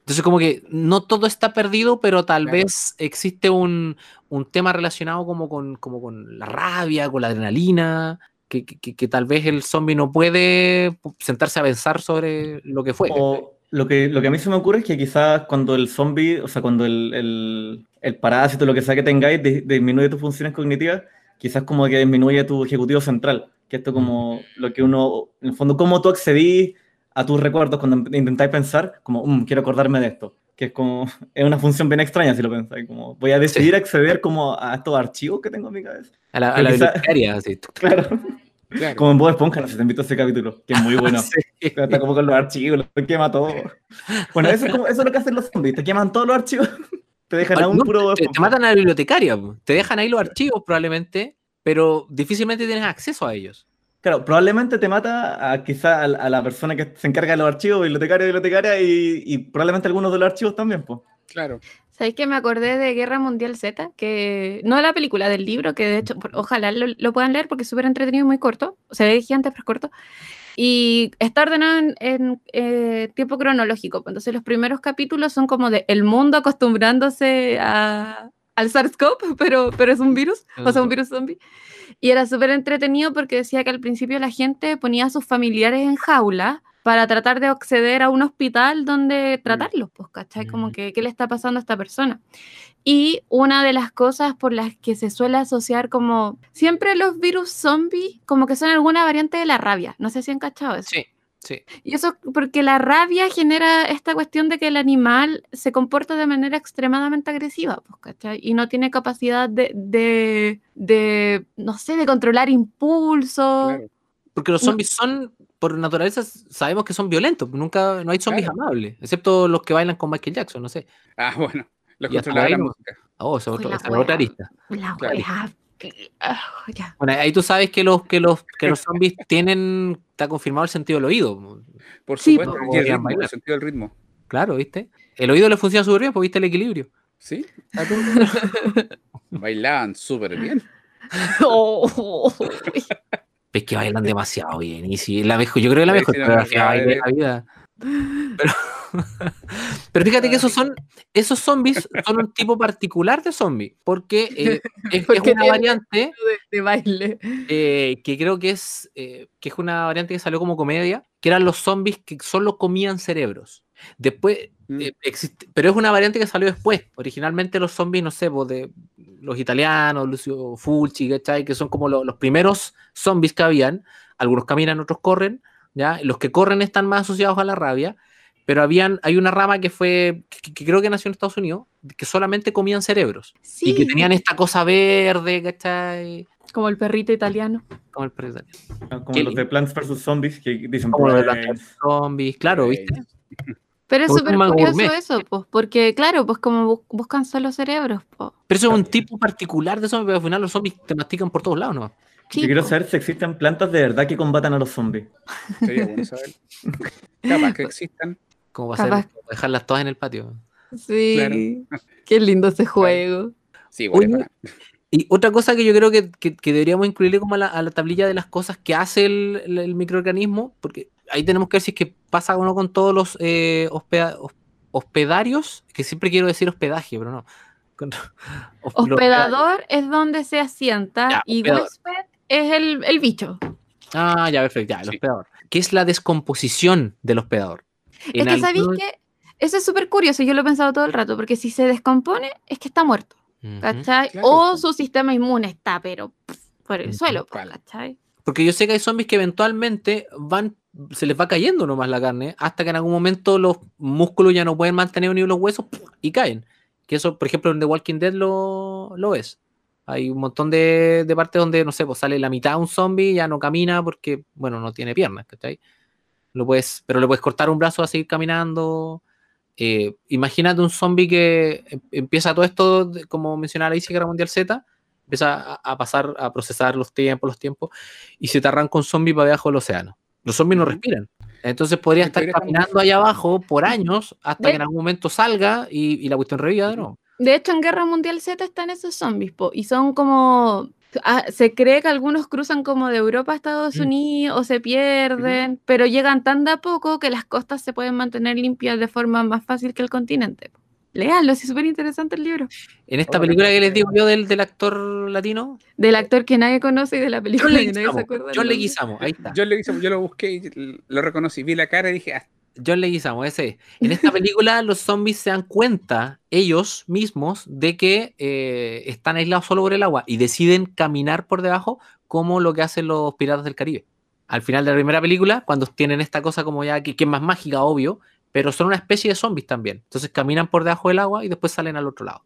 Entonces, como que no todo está perdido, pero tal Claro. vez existe un, un tema relacionado como con, como con la rabia, con la adrenalina, que, que- que- tal vez el zombie no puede sentarse a pensar sobre lo que fue. O lo que, lo que a mí se me ocurre es que quizás cuando el zombie, o sea, cuando el, el, el parásito, lo que sea que tengáis, di- disminuye tus funciones cognitivas, quizás como que disminuye tu ejecutivo central. Que esto como lo que uno, en el fondo, cómo tú accedís a tus recuerdos cuando intentáis pensar, como, "Mm, quiero acordarme de esto. Que es como, es una función bien extraña si lo pensáis, como, voy a decidir acceder como a estos archivos que tengo en mi cabeza. A la, a pero la quizá- bibliotecaria, así. Claro, Claro. como en Bob Esponja, no sé te invito a ese capítulo, que es muy bueno. Sí. Está como con los archivos, lo quema todo. Bueno, eso es, como- eso es lo que hacen los zombies, te queman todos los archivos, te dejan a un No, puro... te, te matan a la bibliotecaria, te dejan ahí los archivos probablemente, pero difícilmente tienes acceso a ellos. Claro, probablemente te mata a quizá a, la- a la persona que se encarga de los archivos, bibliotecario, bibliotecaria, y, y probablemente algunos de los archivos también, pues. Claro. ¿Sabéis que me acordé de Guerra Mundial Z? Que no de la película, del libro, que de hecho, ojalá lo, lo puedan leer porque es súper entretenido y muy corto. Se ve gigante, pero es corto. Y está ordenado en, en, eh, tiempo cronológico. pues, Entonces, los primeros capítulos son como de el mundo acostumbrándose a, al SARS-CoV, pero, pero es un virus, o sea, un virus zombie. Y era súper entretenido porque decía que al principio la gente ponía a sus familiares en jaula para tratar de acceder a un hospital donde tratarlos, pues, ¿cachai? Como Mm. que, ¿qué le está pasando a esta persona? Y una de las cosas por las que se suele asociar como siempre los virus zombies, como que son alguna variante de la rabia. No sé si han cachado eso. Sí, sí. Y eso porque la rabia genera esta cuestión de que el animal se comporta de manera extremadamente agresiva, pues, ¿cachai? Y no tiene capacidad de, de, de, no sé, de controlar impulsos. Claro. Porque los No. zombies son, por naturaleza, sabemos que son violentos. Nunca, no hay zombies Claro. amables, excepto los que bailan con Michael Jackson, no sé. Ah, bueno. Los controladores de la música. Oh, la es otra arista. Ah. Bueno, ahí tú sabes que los, que los, que los zombies tienen, está confirmado el sentido del oído. Por Sí, supuesto, y el ritmo, sentido del ritmo. Claro, ¿viste? El oído le funciona súper bien, porque viste el equilibrio. ¿Sí? Bailaban súper bien. Oh, Es que bailan demasiado bien. Y si la mejor, yo creo que la mejor sí, no, coreografía de la vida. Pero, pero fíjate que esos son, esos zombies son un tipo particular de zombie, porque eh, es, una variante de, de baile. eh, que creo que es, eh, que es una variante que salió como comedia, que eran los zombies que solo comían cerebros. Después, Mm. eh, existe- pero es una variante que salió después. Originalmente los zombies, no sé, pues, de los italianos, Lucio Fulci, ¿cachai? Que son como lo- los primeros zombies que habían. Algunos caminan, otros corren, ¿ya? Los que corren están más asociados a la rabia, pero habían, hay una rama que fue, que, que creo que nació en Estados Unidos, que solamente comían cerebros. Sí, Y que tenían esta cosa verde, ¿cachai? como el perrito italiano. Como el perro italiano. Como Qué los de Plants vs. Zombies que dicen... Como lo de "Brains". los zombies, claro, ¿viste? Pero es súper curioso gourmet. eso, pues, porque claro, pues como bus- buscan solo cerebros, pues. Pero eso es un tipo particular de zombies, pero al final los zombies te mastican por todos lados, ¿no? Yo quiero saber si existen plantas de verdad que combatan a los zombies. Sería bueno saber. Capaz que existan. Como va a ser dejarlas todas en el patio. Sí. Claro. Qué lindo ese juego. Sí, Oye, bacán. Y otra cosa que yo creo que, que- que deberíamos incluirle como a la, a la tablilla de las cosas que hace el, el- el microorganismo, porque ahí tenemos que ver si es que pasa o no con todos los eh, hospeda- hos- hospedarios, que siempre quiero decir hospedaje, pero no. Con- hos- los Hospedador es donde se asienta Ya, y huésped es el, el bicho. Ah, ya, perfecto, ya, el Sí. hospedador. ¿Qué es la descomposición del hospedador? Es que sabéis que eso es súper curioso, yo lo he pensado todo el rato, porque si se descompone es que está muerto. ¿cachai? claro, o po. su sistema inmune está, pero pff, por el suelo, claro. ¿cachai? Porque yo sé que hay zombies que eventualmente van, se les va cayendo nomás la carne, hasta que en algún momento los músculos ya no pueden mantener ni los huesos ¡pum! y caen. Que eso, por ejemplo, en The Walking Dead lo, lo es. Hay un montón de, de partes donde, no sé, pues sale la mitad un zombie, ya no camina porque, bueno, no tiene piernas, ¿cachai? Lo puedes, pero le puedes cortar un brazo a seguir caminando. Eh, imagínate un zombie que em- empieza todo esto, como mencionaba la Guerra Mundial Z, empieza a, a pasar, a procesar los tiempos, los tiempos, y se te arranca un zombie para debajo del océano. Los zombies no respiran. Entonces podría estar caminando allá abajo por años hasta que en algún momento salga y, y la cuestión reviva de nuevo. De hecho, en Guerra Mundial Z están esos zombies, po, y son como... ah, se cree que algunos cruzan como de Europa a Estados Mm. Unidos o se pierden, pero llegan tan de a poco que las costas se pueden mantener limpias de forma más fácil que el continente. sí, es súper interesante el libro. En esta Órale. película que les digo yo del, del actor latino, Del actor que nadie conoce y de la película que nadie se acuerda. John nombre. Leguizamo, ahí está. Yo, le hice- yo lo busqué y lo reconocí, vi la cara y dije, ah, John Leguizamo, ese. es. En esta película los zombies se dan cuenta ellos mismos de que eh, están aislados solo por el agua y deciden caminar por debajo como lo que hacen los piratas del Caribe. Al final de la primera película, cuando tienen esta cosa como ya que, que es más mágica, obvio, pero son una especie de zombies también. Entonces caminan por debajo del agua y después salen al otro lado.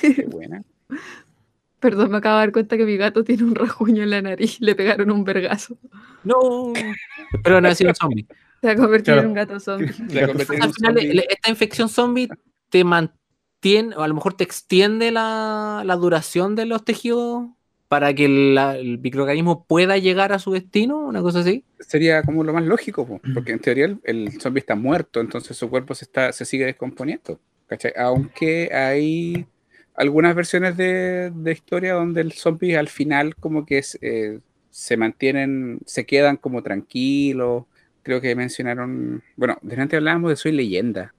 qué buena. Perdón, me acabo de dar cuenta que mi gato tiene un rasguño en la nariz. Le pegaron un vergazo. No, pero no ha sido un zombie. Se ha convertido Claro. en un gato zombie. Al final, esta infección zombie te mantiene, o a lo mejor te extiende la, la duración de los tejidos para que la- el microorganismo pueda llegar a su destino, una cosa así. Sería como lo más lógico, po, porque en teoría el, el zombie está muerto, entonces su cuerpo se, está, se sigue descomponiendo. ¿cachai? Aunque hay algunas versiones de, de historia donde el zombie al final como que es, eh, se mantienen, se quedan como tranquilos. Creo que mencionaron, bueno, delante hablábamos de Soy Leyenda.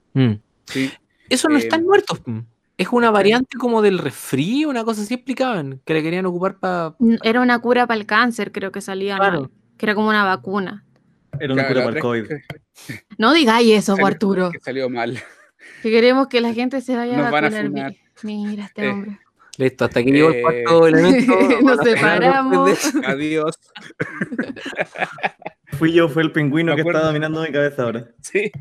Sí, Eso no Eh, están muertos. mm. Es una variante como del resfrío, una cosa así explicaban, que le querían ocupar para... Mm, Era una cura para el cáncer, creo que salía Claro. mal, Que era como una vacuna. Era una claro, cura para el COVID. que No digáis eso, salió- Arturo. que salió mal. Que queremos que la gente se vaya Nos a van a vacunar. Mi- Mira este Eh, hombre. Listo, hasta que llegó el Eh, cuarto elemento. nos van separamos. Adiós. Fui yo, fue el pingüino que está dominando mi cabeza ahora. Sí,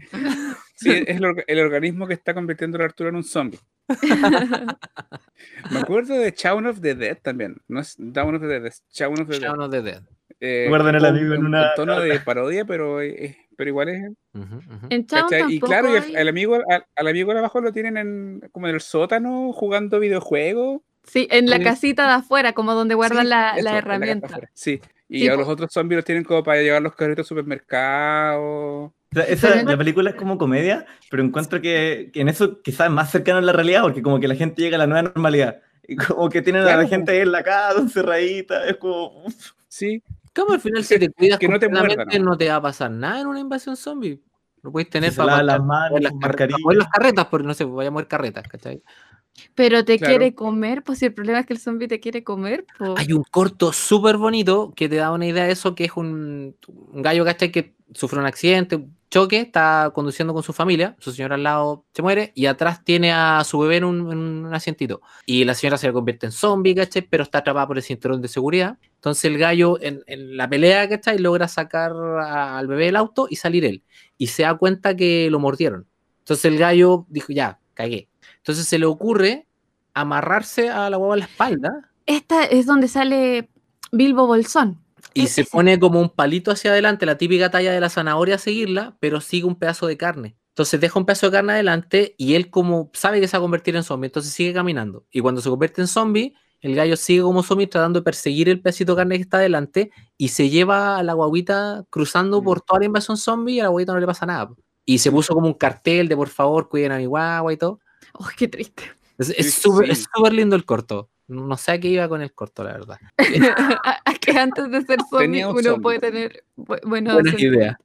sí es el, el organismo que está convirtiendo a Arturo en un zombie. Me acuerdo de Shaun of the Dead también. No es Dawn of the Dead, es Shaun of the Dead. Shaun of the Dead. Eh, Guarden el amigo en una- con tono de parodia, pero, eh, pero igual es. Ujú. En Chao ¿cachai? Y claro, y hay- el, el amigo, al, al amigo de abajo lo tienen en, como en el sótano jugando videojuegos. Sí, en la Sí. casita de afuera, como donde guardan Sí, la, eso, en la herramienta. afuera. Sí, y Sí, a los otros zombies los tienen como para llevar los carritos al supermercado. O sea, esa- la película es como comedia, pero encuentro que, que en eso quizás es más cercano a la realidad, porque como que la gente llega a la nueva normalidad. Y como que tienen a Claro, la po. gente ahí en la casa, encerradita, es como... Sí, ¿Cómo al final si te cuidas que no te completamente, ¿no? no te va a pasar nada en una invasión zombie? Lo puedes tener se para lavan las las, carretas, las porque no sé, vaya a mover carretas, ¿cachai? Pero te Claro. quiere comer, pues si el problema es que el zombie te quiere comer, pues. Hay un corto súper bonito que te da una idea de eso, que es un, un gallo, ¿cachai? Que sufre un accidente, un choque, está conduciendo con su familia, su señora al lado se muere y atrás tiene a su bebé en un, en un asientito. Y la señora se le convierte en zombie, ¿cachai? Pero está atrapada por el cinturón de seguridad. Entonces el gallo en, en la pelea, ¿cachai? Logra sacar a- al bebé del auto y salir él. Y se da cuenta que lo mordieron. Entonces el gallo dijo, ya, cagué. Entonces se le ocurre amarrarse a la hueva a la espalda Esta es donde sale Bilbo Bolsón. y se ese. pone como un palito hacia adelante, la típica talla de la zanahoria a seguirla, pero sigue un pedazo de carne. Entonces deja un pedazo de carne adelante y él como sabe que se va a convertir en zombie, entonces sigue caminando. Y cuando se convierte en zombie, el gallo sigue como zombie tratando de perseguir el pedacito de carne que está adelante y se lleva a la guaguita cruzando por toda la invasión zombie y a la guaguita no le pasa nada. Y se puso como un cartel de por favor cuiden a mi guagua y todo. Oh, qué triste. Es súper sí. lindo el corto. No sé a qué iba con el corto, la verdad. A- a que antes de ser zombie uno zombie. puede tener bu- buenos Buena sentidos. idea.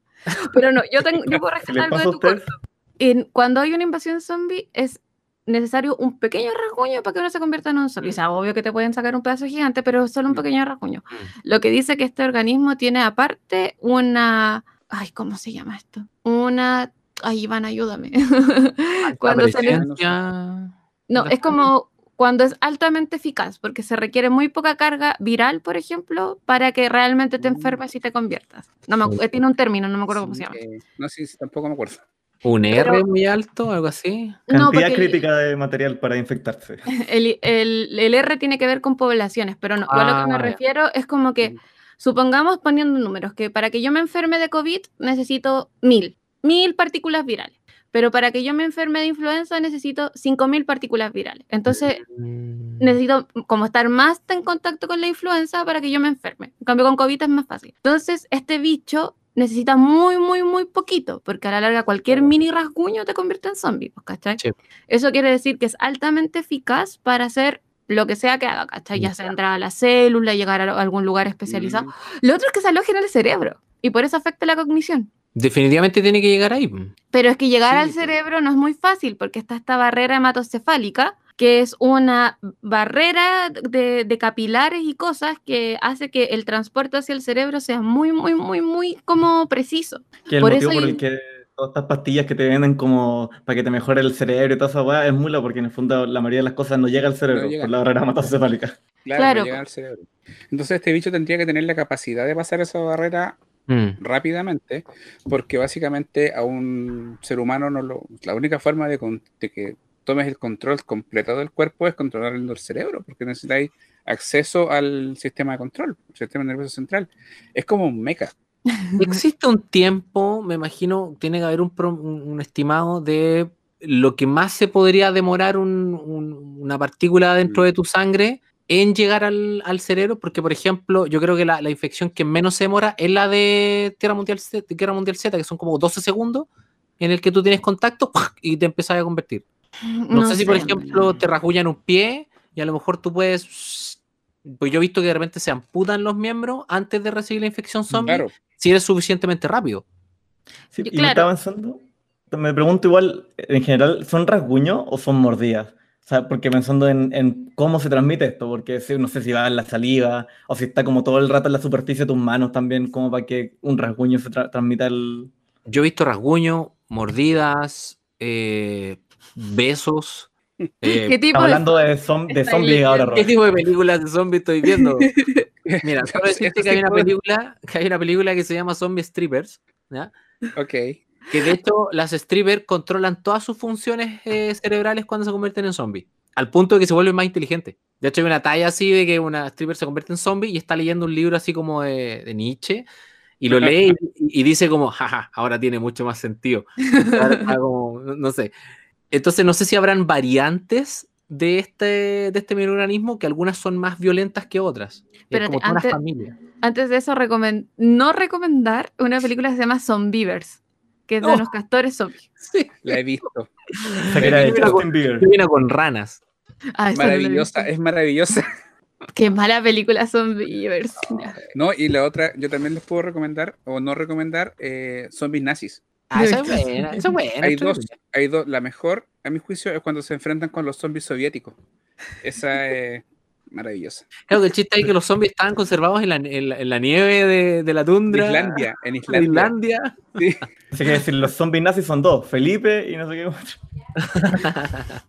Pero no, yo, tengo, yo puedo ¿Qué rescatar algo de a tu corto. En- cuando hay una invasión zombie es necesario un pequeño rasguño para que uno se convierta en un zombie. O sea, obvio que te pueden sacar un pedazo gigante, pero solo un Mm. pequeño rasguño. Lo que dice que este organismo tiene aparte una... Ay, ¿cómo se llama esto? Una... Ay, Iván, ayúdame. cuando se No, es como cuando es altamente eficaz, porque se requiere muy poca carga viral, por ejemplo, para que realmente te Mm. enfermes y te conviertas. No me tiene un término, no me acuerdo cómo se llama. Eh, no, sí, sí, tampoco me acuerdo. Un Pero- R muy alto, algo así. Cantidad No, porque el- crítica de material para infectarse. El, el- el R tiene que ver con poblaciones, pero no, yo a lo que Ah, me ya. refiero es como que, Mm. supongamos poniendo números, que para que yo me enferme de COVID necesito mil, mil partículas virales. pero para que yo me enferme de influenza necesito 5.000 partículas virales. Entonces, Mm. necesito como estar más en contacto con la influenza para que yo me enferme. En cambio, con COVID es más fácil. Entonces, este bicho necesita muy, muy, muy poquito, porque a la larga cualquier mini rasguño te convierte en zombie, pues, ¿cachai? Sí. Eso quiere decir que es altamente eficaz para hacer lo que sea que haga, ¿cachai? Ya sea entrar a la célula, llegar a algún lugar especializado. Mm, Lo otro es que se aloja en el cerebro y por eso afecta la cognición. Definitivamente tiene que llegar ahí. Pero es que llegar Sí, al cerebro no es muy fácil porque está esta barrera hematocefálica, que es una barrera de, de capilares y cosas que hace que el transporte hacia el cerebro sea muy, muy, muy, muy como preciso. Que el Por motivo eso por hay- el que todas estas pastillas que te venden como para que te mejore el cerebro y toda esa weá es mula porque en el fondo la mayoría de las cosas no llega al cerebro No por la barrera hematocefálica. Claro, Claro, no llega al cerebro. Entonces este bicho tendría que tener la capacidad de pasar esa barrera Mm. rápidamente, porque básicamente a un ser humano no lo, la única forma de, de que tomes el control completo del cuerpo es controlar el cerebro, porque necesitáis acceso al sistema de control, el sistema nervioso central. Es como un mecha. Existe un tiempo, me imagino, tiene que haber un, pro- un- estimado de lo que más se podría demorar un- un- una partícula dentro Mm. de tu sangre en llegar al, al cerebro, porque por ejemplo, yo creo que la, la infección que menos se demora es la de Tierra Mundial Z, de Guerra Mundial Z, que son como 12 segundos en el que tú tienes contacto y te empiezas a convertir. No, sé si, por en ejemplo, te rasguñan un pie y a lo mejor tú puedes. Pues yo he visto que de repente se amputan los miembros antes de recibir la infección zombie Claro, si eres suficientemente rápido. Sí, Yo- y me claro. estaba pensando, me pregunto igual, en general, ¿son rasguños o son mordidas? O sea, porque pensando en, en cómo se transmite esto, porque si- no sé si va en la saliva o si está como todo el rato en la superficie de tus manos también, como para que un rasguño se tra- transmita el... Yo he visto rasguños, mordidas, eh, besos. eh, ¿Qué tipo Estamos de hablando de, zom- de zombies ahora, leyendo. ¿Qué tipo de películas de zombies estoy viendo? Mira, solo decirte que hay una película, que hay una película que se llama Zombie Strippers, ¿ya? ok. Que de hecho las strippers controlan todas sus funciones eh, cerebrales cuando se convierten en zombies, al punto de que se vuelven más inteligentes. De hecho hay una talla así de que una stripper se convierte en zombie y está leyendo un libro así como de, de Nietzsche y lo lee y, y dice como, jaja, ahora tiene mucho más sentido. Ahora está como, no, sé. Entonces no sé si habrán variantes de este, de este microorganismo que algunas son más violentas que otras. Como una antes- familia. Antes de eso, no recomendar una película que se llama Zombievers, que es de Oh. unos castores zombies. Sí. La he visto. Que viene con ranas. Ah, no la Maravillosa, es maravillosa. Qué mala película Zombievers. No, y la otra, yo también les puedo recomendar o no recomendar eh, zombies nazis. Ah, esa es buena, esa es buena. Hay dos, hay dos. La mejor, a mi juicio, es cuando se enfrentan con los zombies soviéticos. Esa es maravillosa. Claro que el chiste es que los zombies estaban conservados en la, en la- en la nieve de, de la tundra. Islandia, en Islandia. Islandia. Sí. Así que decir, los zombies nazis son dos, Felipe y no sé qué otro.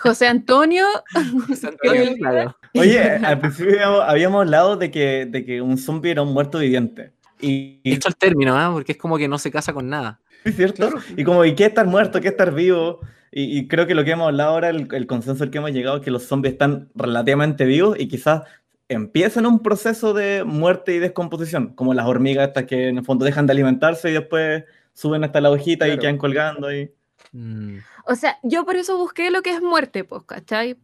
José Antonio. Antonio, claro. Oye, al principio habíamos, habíamos hablado de que, de que un zombie era un muerto viviente. Y, y Esto el término, ¿ah? porque es como que no se casa con nada. ¿Cierto? Y como, ¿y qué estar muerto? ¿Qué estar vivo? Y, y creo que lo que hemos hablado ahora, el, el consenso al que hemos llegado, es que los zombies están relativamente vivos y quizás empiezan un proceso de muerte y descomposición, como las hormigas estas que en el fondo dejan de alimentarse y después suben hasta la hojita y Claro. quedan colgando ahí. Mm. O sea, yo por eso busqué lo que es muerte, pues, ¿cachai?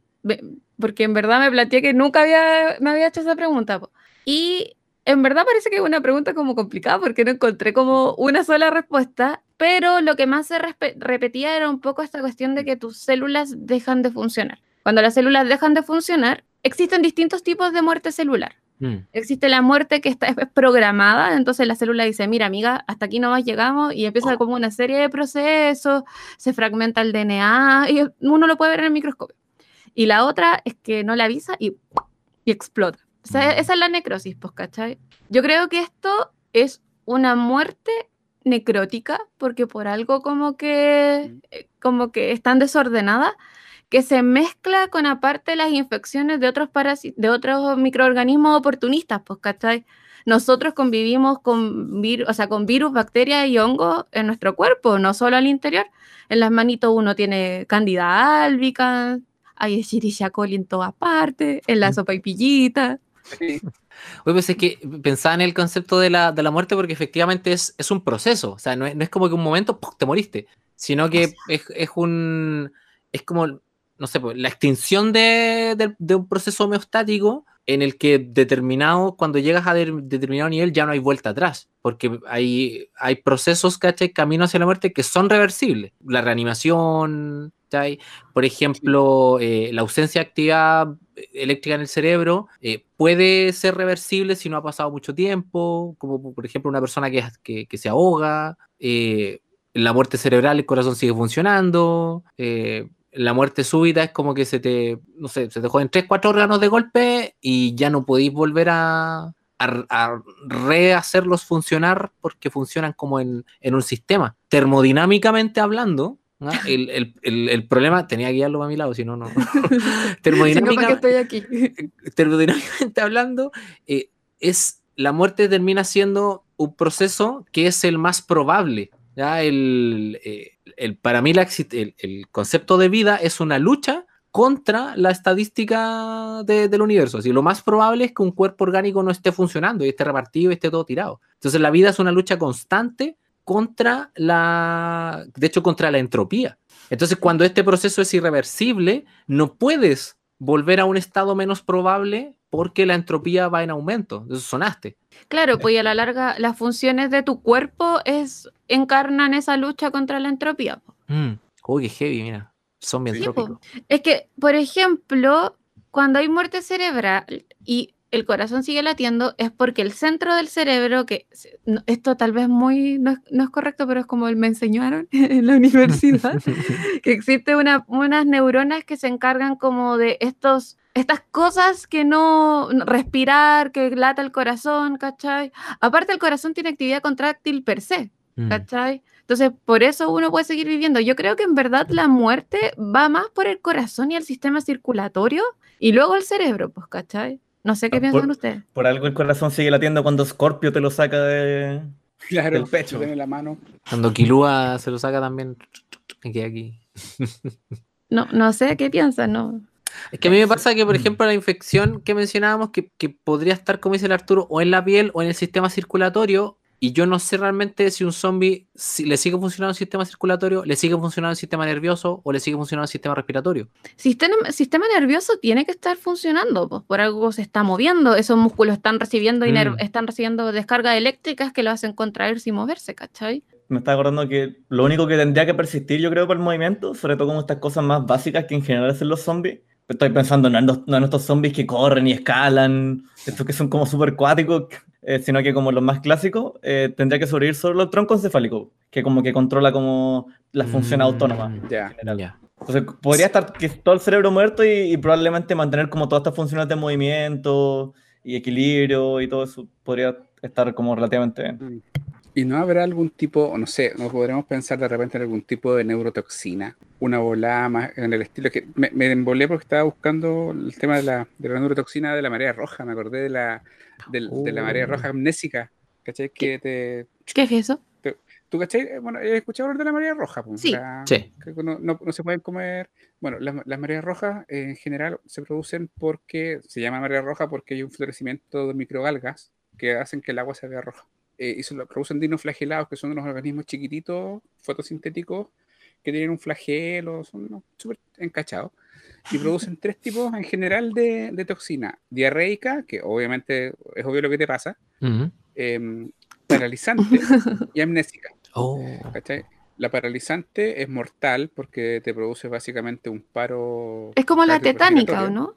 Porque en verdad me planteé que nunca había, me había hecho esa pregunta. po. Y en verdad parece que es una pregunta como complicada porque no encontré como una sola respuesta, pero lo que más se repetía era un poco esta cuestión de que tus células dejan de funcionar. Cuando las células dejan de funcionar, existen distintos tipos de muerte celular. Mm. Existe la muerte que está es programada, entonces la célula dice, mira amiga, hasta aquí nomás llegamos y empieza como una serie de procesos, se fragmenta el DNA y uno lo puede ver en el microscopio. Y la otra es que no le avisa y, y explota. O sea, esa es la necrosis, pues, ¿cachai? Yo creo que esto es una muerte necrótica porque por algo como que, eh, como que es tan desordenada que se mezcla con aparte las infecciones de otros de otros microorganismos oportunistas, pues, ¿cachai? Nosotros convivimos con virus, o sea, con virus, bacterias y hongos en nuestro cuerpo, no solo al interior. En las manitos uno tiene candida albicans, hay Escherichia coli en todas partes, en la sopa y pillita. Sí. Oye, pues es que pensaba en el concepto de la, de la muerte porque efectivamente es, es un proceso. O sea, no es, no es como que un momento ¡pum! te moriste. sino que es, es un. Es como, no sé, pues, la extinción de, de- de un proceso homeostático en el que determinado, cuando llegas a de- determinado nivel ya no hay vuelta atrás, porque hay, hay procesos, ¿cachai? Camino hacia la muerte que son reversibles. La reanimación, ¿cachai? Por ejemplo, eh, la ausencia de actividad eléctrica en el cerebro eh, puede ser reversible si no ha pasado mucho tiempo, como por ejemplo una persona que, que, se ahoga, eh, la muerte cerebral, el corazón sigue funcionando, eh, la muerte súbita es como que se te, no sé, se te joden 3, 4 órganos de golpe y ya no podéis volver a, a, a rehacerlos funcionar porque funcionan como en, en un sistema. Termodinámicamente hablando, ¿no? el, el, el, el, problema, tenía que guiarlo a mi lado, si no, no. Termodinámica, estoy aquí. termodinámicamente hablando, eh, es la muerte termina siendo un proceso que es el más probable. ¿ya? El, eh, el, para mí la, el, el, concepto de vida es una lucha contra la estadística de, del universo. Así, lo más probable es que un cuerpo orgánico no esté funcionando y esté repartido y esté todo tirado. Entonces la vida es una lucha constante contra la, de hecho, contra la entropía. Entonces cuando este proceso es irreversible, no puedes volver a un estado menos probable porque la entropía va en aumento. Entonces sonaste. Claro, pues y a la larga las funciones de tu cuerpo es encarnan esa lucha contra la entropía. Mm. Uy, qué heavy, mira. Son bien sí. Es que, por ejemplo, cuando hay muerte cerebral y el corazón sigue latiendo, es porque el centro del cerebro, que esto tal vez muy no es, no es correcto, pero es como me enseñaron en la universidad, que existe una, unas neuronas que se encargan como de estos estas cosas que no respirar, que lata el corazón, ¿cachai? Aparte el corazón tiene actividad contráctil per se, ¿cachai? Entonces, por eso uno puede seguir viviendo. Yo creo que en verdad la muerte va más por el corazón y el sistema circulatorio y luego el cerebro, pues, ¿cachai? No sé qué piensan por, ustedes. Por algo el corazón sigue latiendo cuando Scorpio te lo saca de, claro, del pecho. en la mano. Cuando Kilua se lo saca también, me queda aquí. No, no sé qué piensan, no. Es que a mí me pasa que, por ejemplo, la infección que mencionábamos, que, que, podría estar, como dice el Arturo, o en la piel o en el sistema circulatorio, y yo no sé realmente si un zombie si le sigue funcionando el sistema circulatorio, le sigue funcionando el sistema nervioso o le sigue funcionando el sistema respiratorio. Sistema, sistema nervioso tiene que estar funcionando, pues por algo se está moviendo, esos músculos están recibiendo, mm. están recibiendo descargas eléctricas que lo hacen contraerse y moverse, ¿cachai? Me está acordando que lo único que tendría que persistir, yo creo, para el movimiento, sobre todo como estas cosas más básicas que en general hacen los zombies, Estoy pensando no en, los, no en estos zombies que corren y escalan, estos que son como súper cuáticos, eh, sino que como los más clásicos, eh, tendría que sobrevivir solo el tronco encefálico, que como que controla como la función Mm, autónoma. Ya. Ya. Entonces podría estar que todo el cerebro muerto y, y probablemente mantener como todas estas funciones de movimiento y equilibrio y todo eso podría estar como relativamente bien. ¿Y no habrá algún tipo, o no sé, no podremos pensar de repente en algún tipo de neurotoxina? Una volada más en el estilo que me, me embolé porque estaba buscando el tema de la, de la neurotoxina de la marea roja, me acordé de la, de, de la marea roja amnésica, ¿cachai? Que te, ¿Qué es eso? te- ¿Tú cachai? Bueno, he escuchado hablar de la marea roja. pues, Sí. la- Sí. que no, no- no se pueden comer. Bueno, las, las mareas rojas eh, en general se producen porque se llama marea roja porque hay un florecimiento de microalgas que hacen que el agua se vea roja. Eh, y se lo producen dinoflagelados, que son unos organismos chiquititos, fotosintéticos, que tienen un flagelo, son súper encachados. Y producen tres tipos en general de, de toxina. Diarreica, que obviamente es obvio lo que te pasa, em, paralizante y amnésica. Oh. ¿cachai? La paralizante es mortal porque te produce básicamente un paro. Es como la tetánica, ¿o no?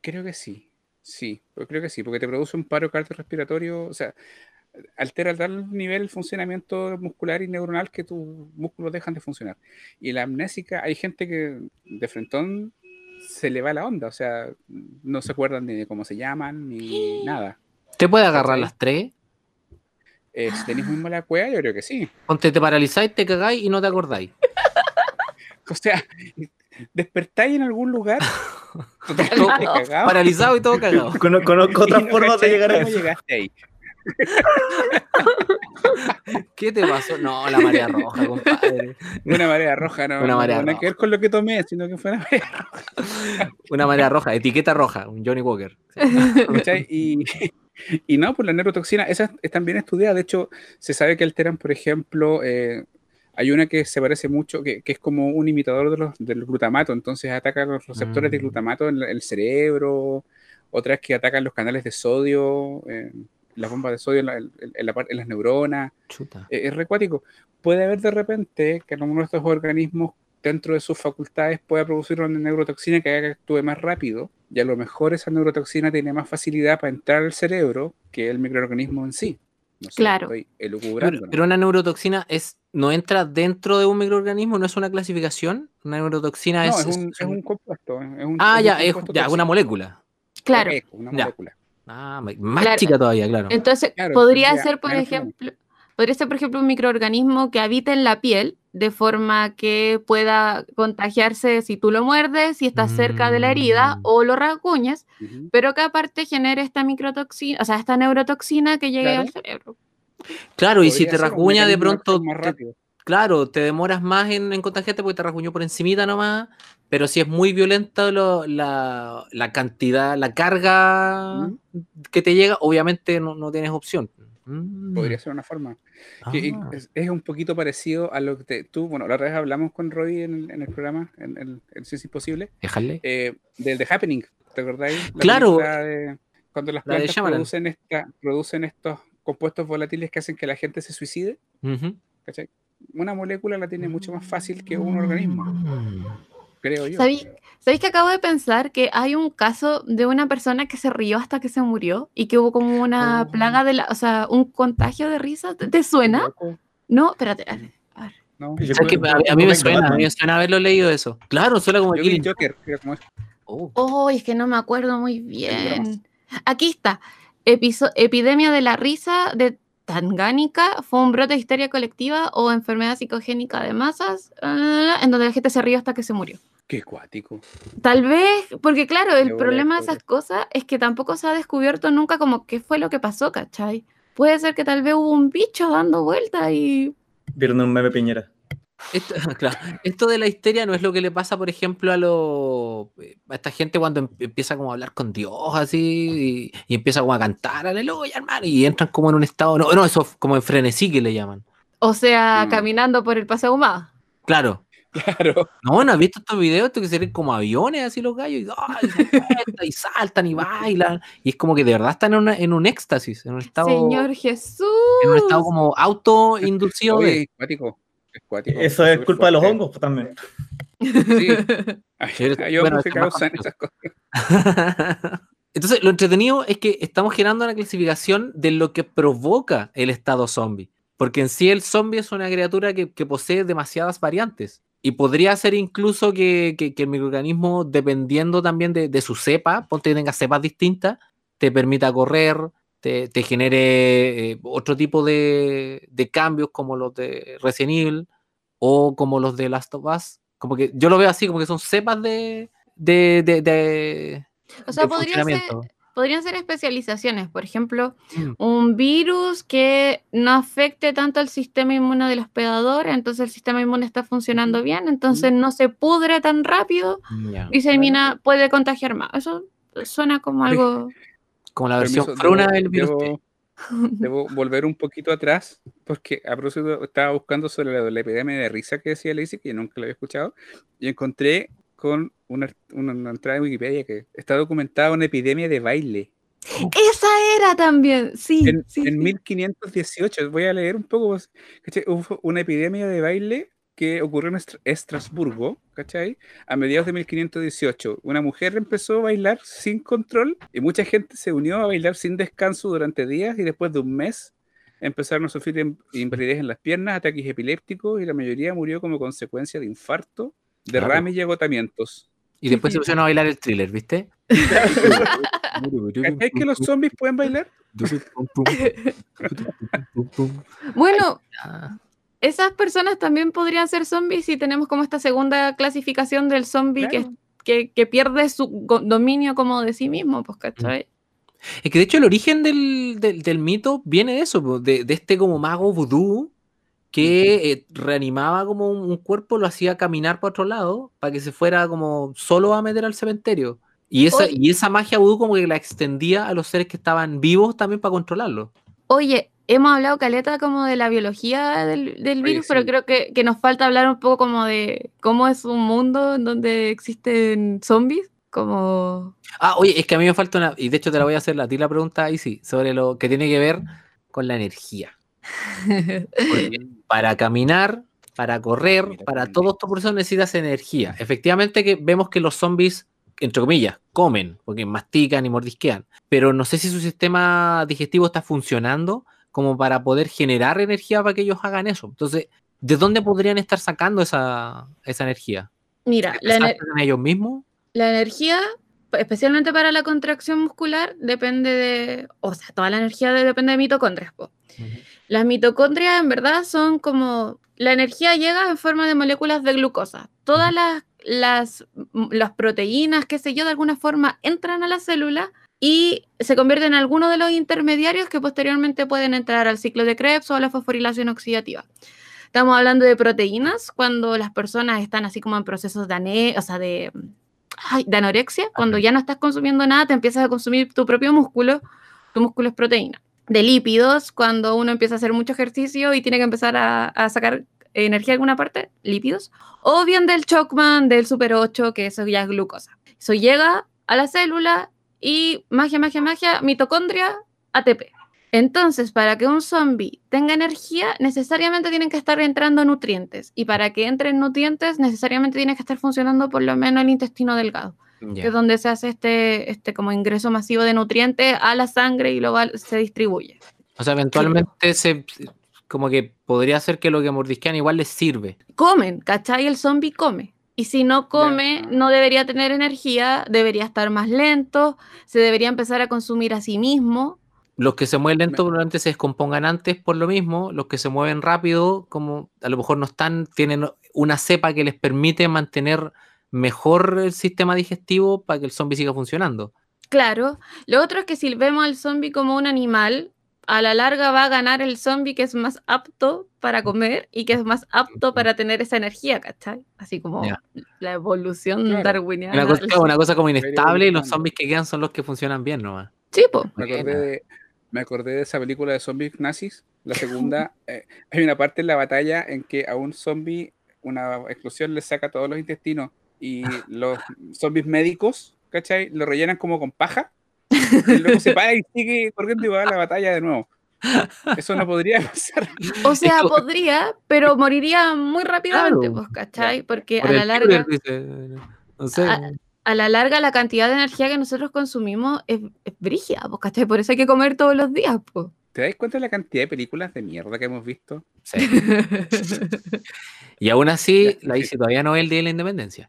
Creo que sí. Sí, yo creo que sí, porque te produce un paro cardiorrespiratorio, o sea, altera a tal nivel el funcionamiento muscular y neuronal que tus músculos dejan de funcionar. Y la amnésica, hay gente que de frentón se le va la onda, o sea, no se acuerdan ni de cómo se llaman ni nada. ¿Te puede agarrar las tres? Eh, si tenéis muy mala cueva, yo creo que sí. Ponte, te paralizáis, te cagáis y no te acordáis. O sea, despertáis en algún lugar Todo totalmente cagado. Paralizado y todo cagado. Cono- Conozco otras no formas de llegar a cómo eso. llegaste ahí. ¿Qué te pasó? No, la marea roja, compadre. Una marea roja, no, Una no marea nada roja. que ver con lo que tomé, sino que fue una marea Una marea roja, etiqueta roja, un Johnny Walker. ¿cachai? Y, y no, pues la neurotoxina, esas están bien estudiadas. De hecho, se sabe que alteran, por ejemplo, eh, Hay una que se parece mucho, que, que es como un imitador de los, del glutamato, entonces ataca los receptores de Mm. glutamato en el cerebro, otra es que atacan los canales de sodio, eh, las bombas de sodio en, la- en- en la par- en las neuronas, Chuta. Eh, es recuático. Puede haber de repente que alguno de estos organismos dentro de sus facultades pueda producir una neurotoxina que haga que actúe más rápido y a lo mejor esa neurotoxina tiene más facilidad para entrar al cerebro que el microorganismo en sí. No sé, Claro. estoy Pero, elucubrando, ¿no? pero una neurotoxina es, no entra dentro de un microorganismo, no es una clasificación. Una neurotoxina No, es. es un, es un compuesto. Es un, ah, es un ya, es compuesto ya, tóxico. una molécula. Claro. Correcto, una Ya. molécula. Ah, más Claro. chica todavía, claro. Entonces, Claro, podría ser, por ejemplo, podría ser, por ejemplo, un microorganismo que habita en la piel, de forma que pueda contagiarse si tú lo muerdes, si estás cerca de la herida Mm. o lo rasguñas, pero que aparte genere esta microtoxina, o sea, esta neurotoxina que llegue Claro. al cerebro. Claro, y si te rasguña de pronto, más te- rápido. Claro, te demoras más en, en contagiarte porque te rasguñó por encimita nomás, pero si es muy violenta lo- la, la cantidad, la carga que te llega, obviamente no, no tienes opción. Mm. Podría ser una forma. que Ah. es, es un poquito parecido a lo que te- tú, bueno, la otra vez hablamos con Roy en, el- en el programa, en, el en Ciencia Imposible, Déjale. eh, del The Happening, ¿te acordáis? La Claro. de- cuando las plantas producen, esta, producen estos compuestos volátiles que hacen que la gente se suicide. ¿cachai? Una molécula la tiene mucho más fácil que un organismo, creo yo. ¿Sabéis, sabéis que acabo de pensar que hay un caso de una persona que se rió hasta que se murió y que hubo como una Oh. plaga de la, o sea, un contagio de risa? ¿Te, te suena? No, espérate. a ver, a ver. ¿no? Yo ¿Sabes qué? creo- a, a mí me suena, a mí me suena haberlo leído eso. Claro, suena como Yo Joker, creo como es. Oh. Oh, es que no me acuerdo muy bien. Aquí está. Episo- epidemia de la risa de Tangánica fue un brote de histeria colectiva o enfermedad psicogénica de masas ah, en donde la gente se rió hasta que se murió. Qué cuático. Tal vez, porque claro, el Qué problema de esas cosas es que tampoco se ha descubierto nunca como qué fue lo que pasó, ¿cachai? Puede ser que tal vez hubo un bicho dando vuelta y... Vieron un meme Piñera. Esto, claro, esto de la histeria no es lo que le pasa, por ejemplo, a, lo, a esta gente cuando em- empieza como a hablar con Dios así y, y empieza como a cantar, aleluya, hermano, y entran como en un estado, no, no, eso es como en frenesí que le llaman. O sea, Mm. caminando por el paseo humado. Claro. Claro. No, ¿no has visto estos videos? Estos que se ven como aviones así los gallos y, ¡ay! se acuestan y saltan y bailan. Y es como que de verdad están en, una- en un éxtasis, en un estado, Señor Jesús. en un estado como autoinducido Oye, de... Eso es culpa de los hongos pues, también. Sí. Bueno, hongos que eso es más causan esas cosas. Entonces, lo entretenido es que estamos generando una clasificación de lo que provoca el estado zombie. Porque en sí el zombie es una criatura que, que posee demasiadas variantes. Y podría ser incluso que, que- que el microorganismo, dependiendo también de, de su cepa, ponte que tenga cepas distintas, te permita correr, te, te genere eh, otro tipo de, de cambios como los de Resident Evil o como los de Last of Us. Como que yo lo veo así, como que son cepas de, de, de, O sea, podría ser, podrían ser especializaciones. Por ejemplo, Mm. un virus que no afecte tanto al sistema inmune del hospedador, entonces el sistema inmune está funcionando bien, entonces no se pudre tan rápido y se elimina, puede contagiar más. Eso suena como algo. Como la versión fruna debo- del virus. Debo- Debo volver un poquito atrás, porque a propósito estaba buscando sobre la, la epidemia de risa que decía Lacey, que yo nunca la había escuchado, y encontré con una, una- una entrada de Wikipedia que está documentada una epidemia de baile. Esa era también, sí. En, sí, en sí. 1518, voy a leer un poco, ¿cachai? Hubo una epidemia de baile que ocurrió en Estr- Estrasburgo, ¿cachai? A mediados de 1518. Una mujer empezó a bailar sin control y mucha gente se unió a bailar sin descanso durante días y después de un mes empezaron a sufrir in- invalidez en las piernas, ataques epilépticos y la mayoría murió como consecuencia de infarto, derrame y agotamientos. Y después se pusieron a bailar el thriller, ¿viste? ¿Cachai que los zombies pueden bailar? Bueno, Ah, esas personas también podrían ser zombies si tenemos como esta segunda clasificación del zombie que, Claro. que, que pierde su dominio como de sí mismo, pues, ¿cachai? Es que de hecho el origen del, del- del mito viene de eso, de, de este como mago vudú que eh, reanimaba como un, un cuerpo, lo hacía caminar para otro lado para que se fuera como solo a meter al cementerio. Y esa, Oye. y esa magia vudú como que la extendía a los seres que estaban vivos también para controlarlo. Oye, hemos hablado caleta como de la biología del, del Oye, virus, pero sí. creo que, que nos falta hablar un poco como de cómo es un mundo en donde existen zombies, como... Ah, oye, es que a mí me falta una, y de hecho te la voy a hacer a ti la pregunta ahí sí, sobre lo que tiene que ver con la energía. Porque para caminar, para correr, para todo esto por eso necesitas energía. Efectivamente que vemos que los zombies, entre comillas, comen, porque mastican y mordisquean, pero no sé si su sistema digestivo está funcionando como para poder generar energía para que ellos hagan eso. Entonces, ¿de dónde podrían estar sacando esa, esa energía? Mira, la, ¿Se ener- ellos mismos? la energía, especialmente para la contracción muscular, depende de... O sea, toda la energía de- depende de mitocondrias. po. Las mitocondrias en verdad son como... La energía llega en forma de moléculas de glucosa. Todas las, las, las proteínas, qué sé yo, de alguna forma entran a la célula y se convierten en alguno de los intermediarios que posteriormente pueden entrar al ciclo de Krebs o a la fosforilación oxidativa. Estamos hablando de proteínas cuando las personas están así como en procesos de, ane- o sea, de, ay, de anorexia, cuando ya no estás consumiendo nada, te empiezas a consumir tu propio músculo, tu músculo es proteína. De lípidos, cuando uno empieza a hacer mucho ejercicio y tiene que empezar a, a sacar energía de alguna parte, lípidos. O bien del Chocman, del Super 8, que eso ya es glucosa. Eso llega a la célula y magia, magia, magia, mitocondria, ATP. Entonces, para que un zombie tenga energía, necesariamente tienen que estar entrando nutrientes. Y para que entren nutrientes, necesariamente tiene que estar funcionando por lo menos el intestino delgado que es donde se hace este, este como ingreso masivo de nutrientes a la sangre y luego se distribuye. O sea, eventualmente se como que podría ser que lo que mordisquean igual les sirve. Comen, ¿cachai? El zombie come. Y si no come, no debería tener energía, debería estar más lento, se debería empezar a consumir a sí mismo. Los que se mueven lento probablemente se descompongan antes por lo mismo, los que se mueven rápido, como a lo mejor no están, tienen una cepa que les permite mantener mejor el sistema digestivo para que el zombie siga funcionando. Claro. Lo otro es que si vemos al zombie como un animal, a la larga va a ganar el zombie que es más apto para comer y que es más apto para tener esa energía, ¿cachai? Así como la evolución Claro. darwiniana. Una cosa, una cosa como inestable y los zombies que quedan son los que funcionan bien nomás. Sí. Me de, me acordé de esa película de zombies nazis, la segunda. eh, hay una parte en la batalla en que a un zombie una explosión le saca todos los intestinos y los zombies médicos, ¿cachai? Lo rellenan como con paja. Y luego se para y sigue corriendo y va a la batalla de nuevo. Eso no podría pasar. O sea, podría, pero moriría muy rápidamente, Claro. pues, ¿cachai? Porque Por a la larga, Führer, dice, no sé. a- a la larga la cantidad de energía que nosotros consumimos es, es brígida, pues, ¿cachai? Por eso hay que comer todos los días, pues. ¿Te das cuenta de la cantidad de películas de mierda que hemos visto? Sí. Y aún así, la dice todavía no es el Día de la Independencia.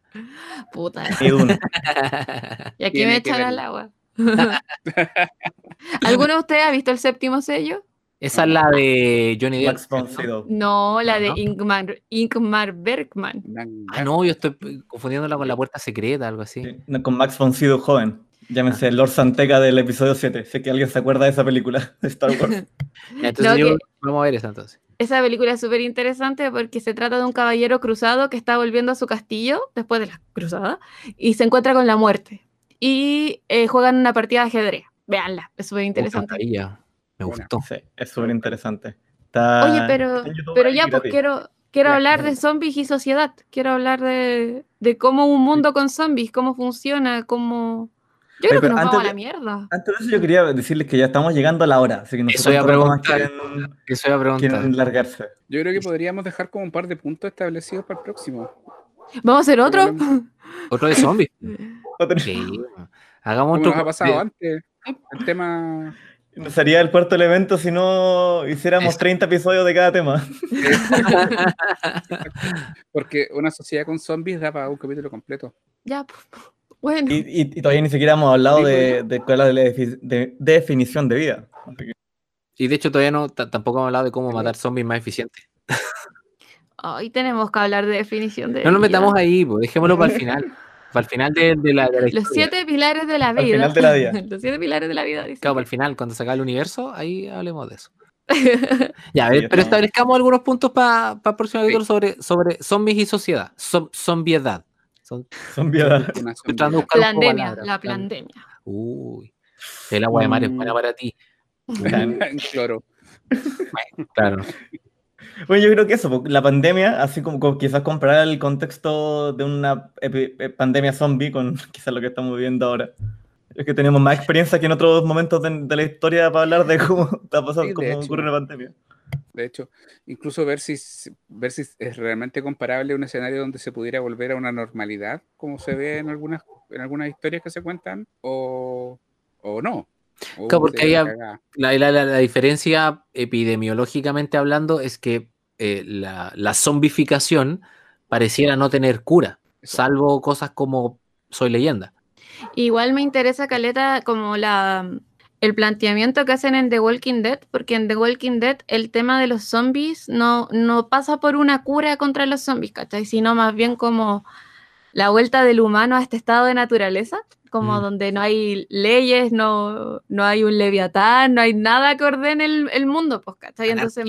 Puta. Y. Y aquí Tiene me echan al agua. ¿Alguno de ustedes ha visto el séptimo sello? Esa es la de Johnny Depp. Sydow. No, la de ¿No? Ingmar, Ingmar Bergman. Ah, no, yo estoy confundiéndola con la puerta secreta, algo así. Sí, no, Con Max von Sydow joven. Llámese Lord Santeca del episodio 7. Sé que alguien se acuerda de esa película de Star Wars. Ya, Entonces No, yo- que- vamos a ver esa entonces. Esa película es súper interesante porque se trata de un caballero cruzado que está volviendo a su castillo después de la cruzada y se encuentra con la muerte. Y eh, juegan una partida de ajedrez. Veanla, es súper Me interesante. Me gustó. Sí, es súper interesante. Está- Oye, pero, pero ya, pues quiero, quiero Ya. hablar de zombies y sociedad. Quiero hablar de, de cómo un mundo con zombies, cómo funciona, cómo... Yo Oye, creo que nos vamos a antes la de- mierda. Antes de eso, yo quería decirles que ya estamos llegando a la hora. Así que no sé Eso a quieren, Eso a preguntar. quieren largarse. Yo creo que podríamos dejar como un par de puntos establecidos para el próximo. ¿Vamos a hacer otro? Otro de zombies. Sí. Hagamos otro. nos ha pasado de- antes. El tema. No sería el cuarto elemento si no hiciéramos Eso. 30 episodios de cada tema. Porque una sociedad con zombies da para un capítulo completo. ya, pues, bueno. Y, y- y todavía ni siquiera hemos hablado de, bueno. de cuál es la defi- de- definición de vida. Y de hecho todavía no, ta- tampoco hemos hablado de cómo matar zombies más eficiente. Hoy tenemos que hablar de definición de No nos metamos ahí, pues, dejémoslo para el final. Para el final de, de la, de la Los historia. siete pilares de la vida. final de la vida. Los siete pilares de la vida. dice. Claro, para el final, cuando se acabe el universo, ahí hablemos de eso. Ya, Sí, ver, pero establezcamos algunos puntos para el próximo Sí. capítulo sobre, sobre zombies y sociedad. Som, zombiedad. Son, Son vidas. Una estoy tratando de zombie. buscar un poco Plandemia, palabras. la plandemia. Uy. El agua de mar es buena Mm. para ti. En cloro. Claro. Bueno, yo creo que eso, la pandemia, así como, como quizás comparar el contexto de una eh, pandemia zombie con quizás lo que estamos viviendo ahora. Es que tenemos más experiencia que en otros momentos de, de la historia para hablar de cómo está pasando, Sí, cómo hecho. ocurre una pandemia. De hecho, incluso ver si, si- ver si es realmente comparable a un escenario donde se pudiera volver a una normalidad, como se ve en algunas, en algunas historias que se cuentan, o, o no. Claro, porque la diferencia epidemiológicamente hablando es que eh, la, la zombificación pareciera no tener cura, salvo cosas como Soy leyenda. Igual me interesa, Caleta, como la el planteamiento que hacen en The Walking Dead, porque en The Walking Dead el tema de los zombies no, no pasa por una cura contra los zombies, ¿cachai? Sino más bien como la vuelta del humano a este estado de naturaleza, como Mm. donde no hay leyes, no, no hay un leviatán, no hay nada que ordene el, el mundo, pues, ¿cachai? Entonces,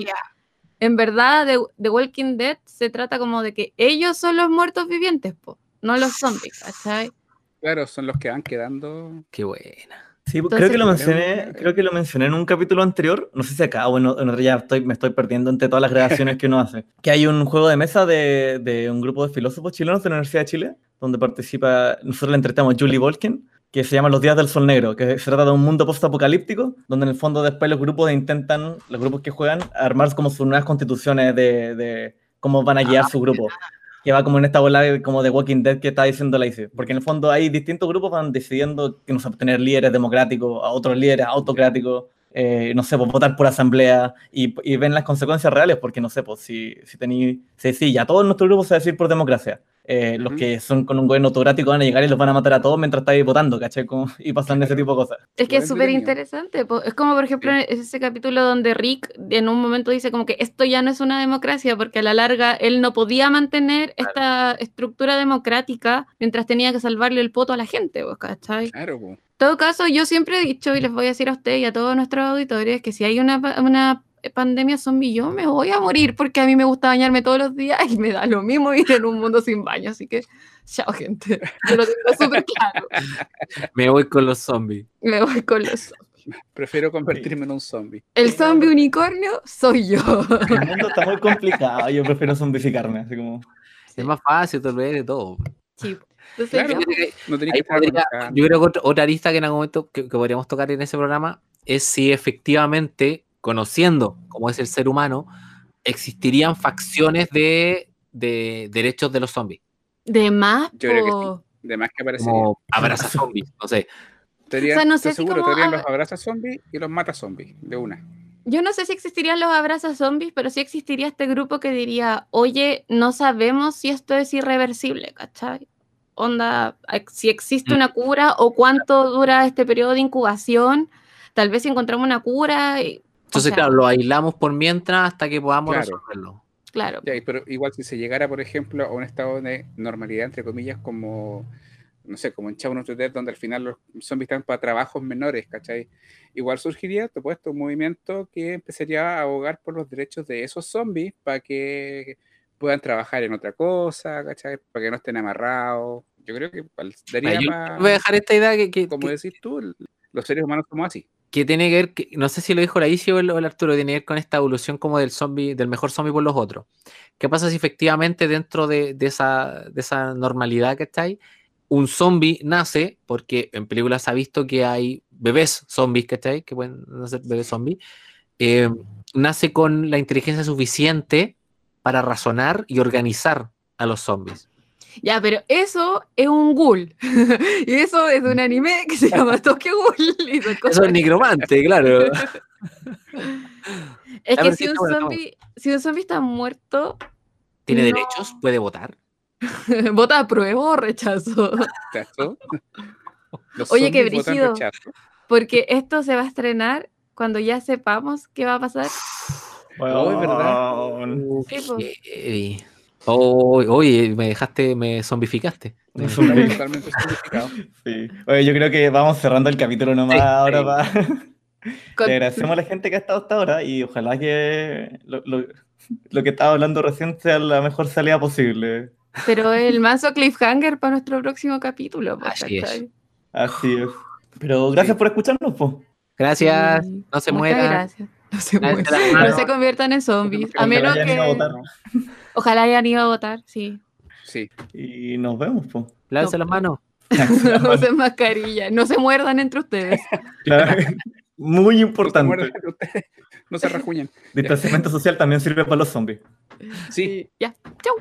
en verdad, The, The Walking Dead se trata como de que ellos son los muertos vivientes, pues, no los zombies, ¿cachai? Claro, son los que van quedando. Qué buena. Sí, pues, Entonces, creo que lo mencioné, creo que lo mencioné en un capítulo anterior, no sé si acá o en, otro ya estoy, me estoy perdiendo entre todas las grabaciones que uno hace. Que hay un juego de mesa de, de un grupo de filósofos chilenos de la Universidad de Chile, donde participa, nosotros le entrevistamos Julie Volken, que se llama Los Días del Sol Negro, que se trata de un mundo post-apocalíptico, donde en el fondo después los grupos intentan, los grupos que juegan, armar como sus nuevas constituciones de, de cómo van a guiar su grupo. Que va como en esta bola de- como de Walking Dead que está diciendo Lacey. Porque en el fondo hay distintos grupos van decidiendo que no sé, tener líderes democráticos, a otros líderes autocráticos, eh, no sé, pues votar por asamblea y, y ven las consecuencias reales, porque no sé, pues si, si tenéis, si, si ya todos nuestros grupos se va a decir por democracia. Eh, Los Ujú. que son con un gobierno autocrático van a llegar y los van a matar a todos mientras estáis votando, ¿cachai? Como- y pasan ese tipo de cosas. Es que es súper interesante. Es como, por ejemplo, Sí. ese capítulo donde Rick en un momento dice como que esto ya no es una democracia porque a la larga él no podía mantener esta estructura democrática mientras tenía que salvarle el poto a la gente, ¿cachai? Claro, po. En todo caso, yo siempre he dicho y les voy a decir a ustedes y a todos nuestros auditores que si hay una, una pandemia zombie, yo me voy a morir porque a mí me gusta bañarme todos los días y me da lo mismo vivir en un mundo sin baño. Así que, chao, gente. Yo lo tengo súper claro. Me voy con los zombies. Me voy con los Prefiero convertirme en un zombie. El zombie unicornio soy yo. El mundo está muy complicado, yo prefiero zombificarme, así como... Es más fácil tal vez de todo. Sí. Entonces, Claro. ya, Yo creo que- No tenés que ahí estar podría- organizado. yo creo que otra, otra arista que en algún momento que, que podríamos tocar en ese programa es si efectivamente, conociendo cómo es el ser humano, existirían facciones de, de derechos de los zombies. de más, Yo creo que po. De más que aparecería. Como abraza zombies, no sé. O sea, no sé si seguro, tenían a- los abrazas zombies y los mata zombies, de una. Yo no sé si existirían los abrazos zombies, pero sí existiría este grupo que diría, oye, no sabemos si esto es irreversible, ¿cachai? Onda, si existe Mm. una cura o cuánto dura este periodo de incubación, tal vez si encontramos una cura. y- o Entonces, sea, claro, lo aislamos por mientras hasta que podamos Claro. resolverlo. claro. Pero igual si se llegara, por ejemplo, a un estado de normalidad, entre comillas, como, no sé, como en of the Dead, donde al final los zombies están para trabajos menores, ¿cachai? Igual surgiría, te puesto un movimiento que empezaría a abogar por los derechos de esos zombies para que puedan trabajar en otra cosa, ¿cachai? Para que no estén amarrados. Yo creo que daría Yo pa- voy a dejar esta idea que, que- como que- decís tú, los seres humanos somos así. que tiene que ver, que- no sé si lo dijo la Isi o el, o el Arturo, tiene que ver con esta evolución como del zombie, del mejor zombie por los otros. ¿Qué pasa si efectivamente dentro de, de esa, de esa normalidad que está ahí, un zombie nace, porque en películas se ha visto que hay bebés zombies, ¿cachai? Que pueden nacer bebés zombies, eh, nace con la inteligencia suficiente para razonar y organizar a los zombies. Ya, pero eso es un ghoul. y eso es un anime que se llama Tokyo Ghoul. y son Eso es necromante, claro. Es que si un, zombie, si un zombie está muerto, ¿Tiene No. derechos? ¿Puede votar? ¿vota apruebo o rechazo? Oye, qué brígido. Porque esto se va a estrenar cuando ya sepamos qué va a pasar. Oh, es verdad. Po. Heavy. Oh, oye, me dejaste, me zombificaste. Totalmente zombificado. Sí. Oye, yo creo que vamos cerrando el capítulo nomás Sí, ahora sí. para... Con- Le agradecemos a la gente que ha estado hasta ahora y ojalá que lo, lo- lo que estaba hablando recién sea la mejor salida posible. Pero el manso cliffhanger para nuestro próximo capítulo. Así es. Así es. Pero gracias por escucharnos, po. Gracias, Sí. no se Muchas mueran. gracias. No se, mueran, no se conviertan en zombies. A menos hayan ido a que. Ojalá hayan ido a votar, sí. Sí. Y nos vemos, pues. Lávense las manos. No usen mascarilla. No se muerdan entre ustedes. Claro. Muy No se importante. muerdan entre ustedes, no se rajuñen. Distanciamiento social también sirve para los zombies. Sí. Ya. Chau.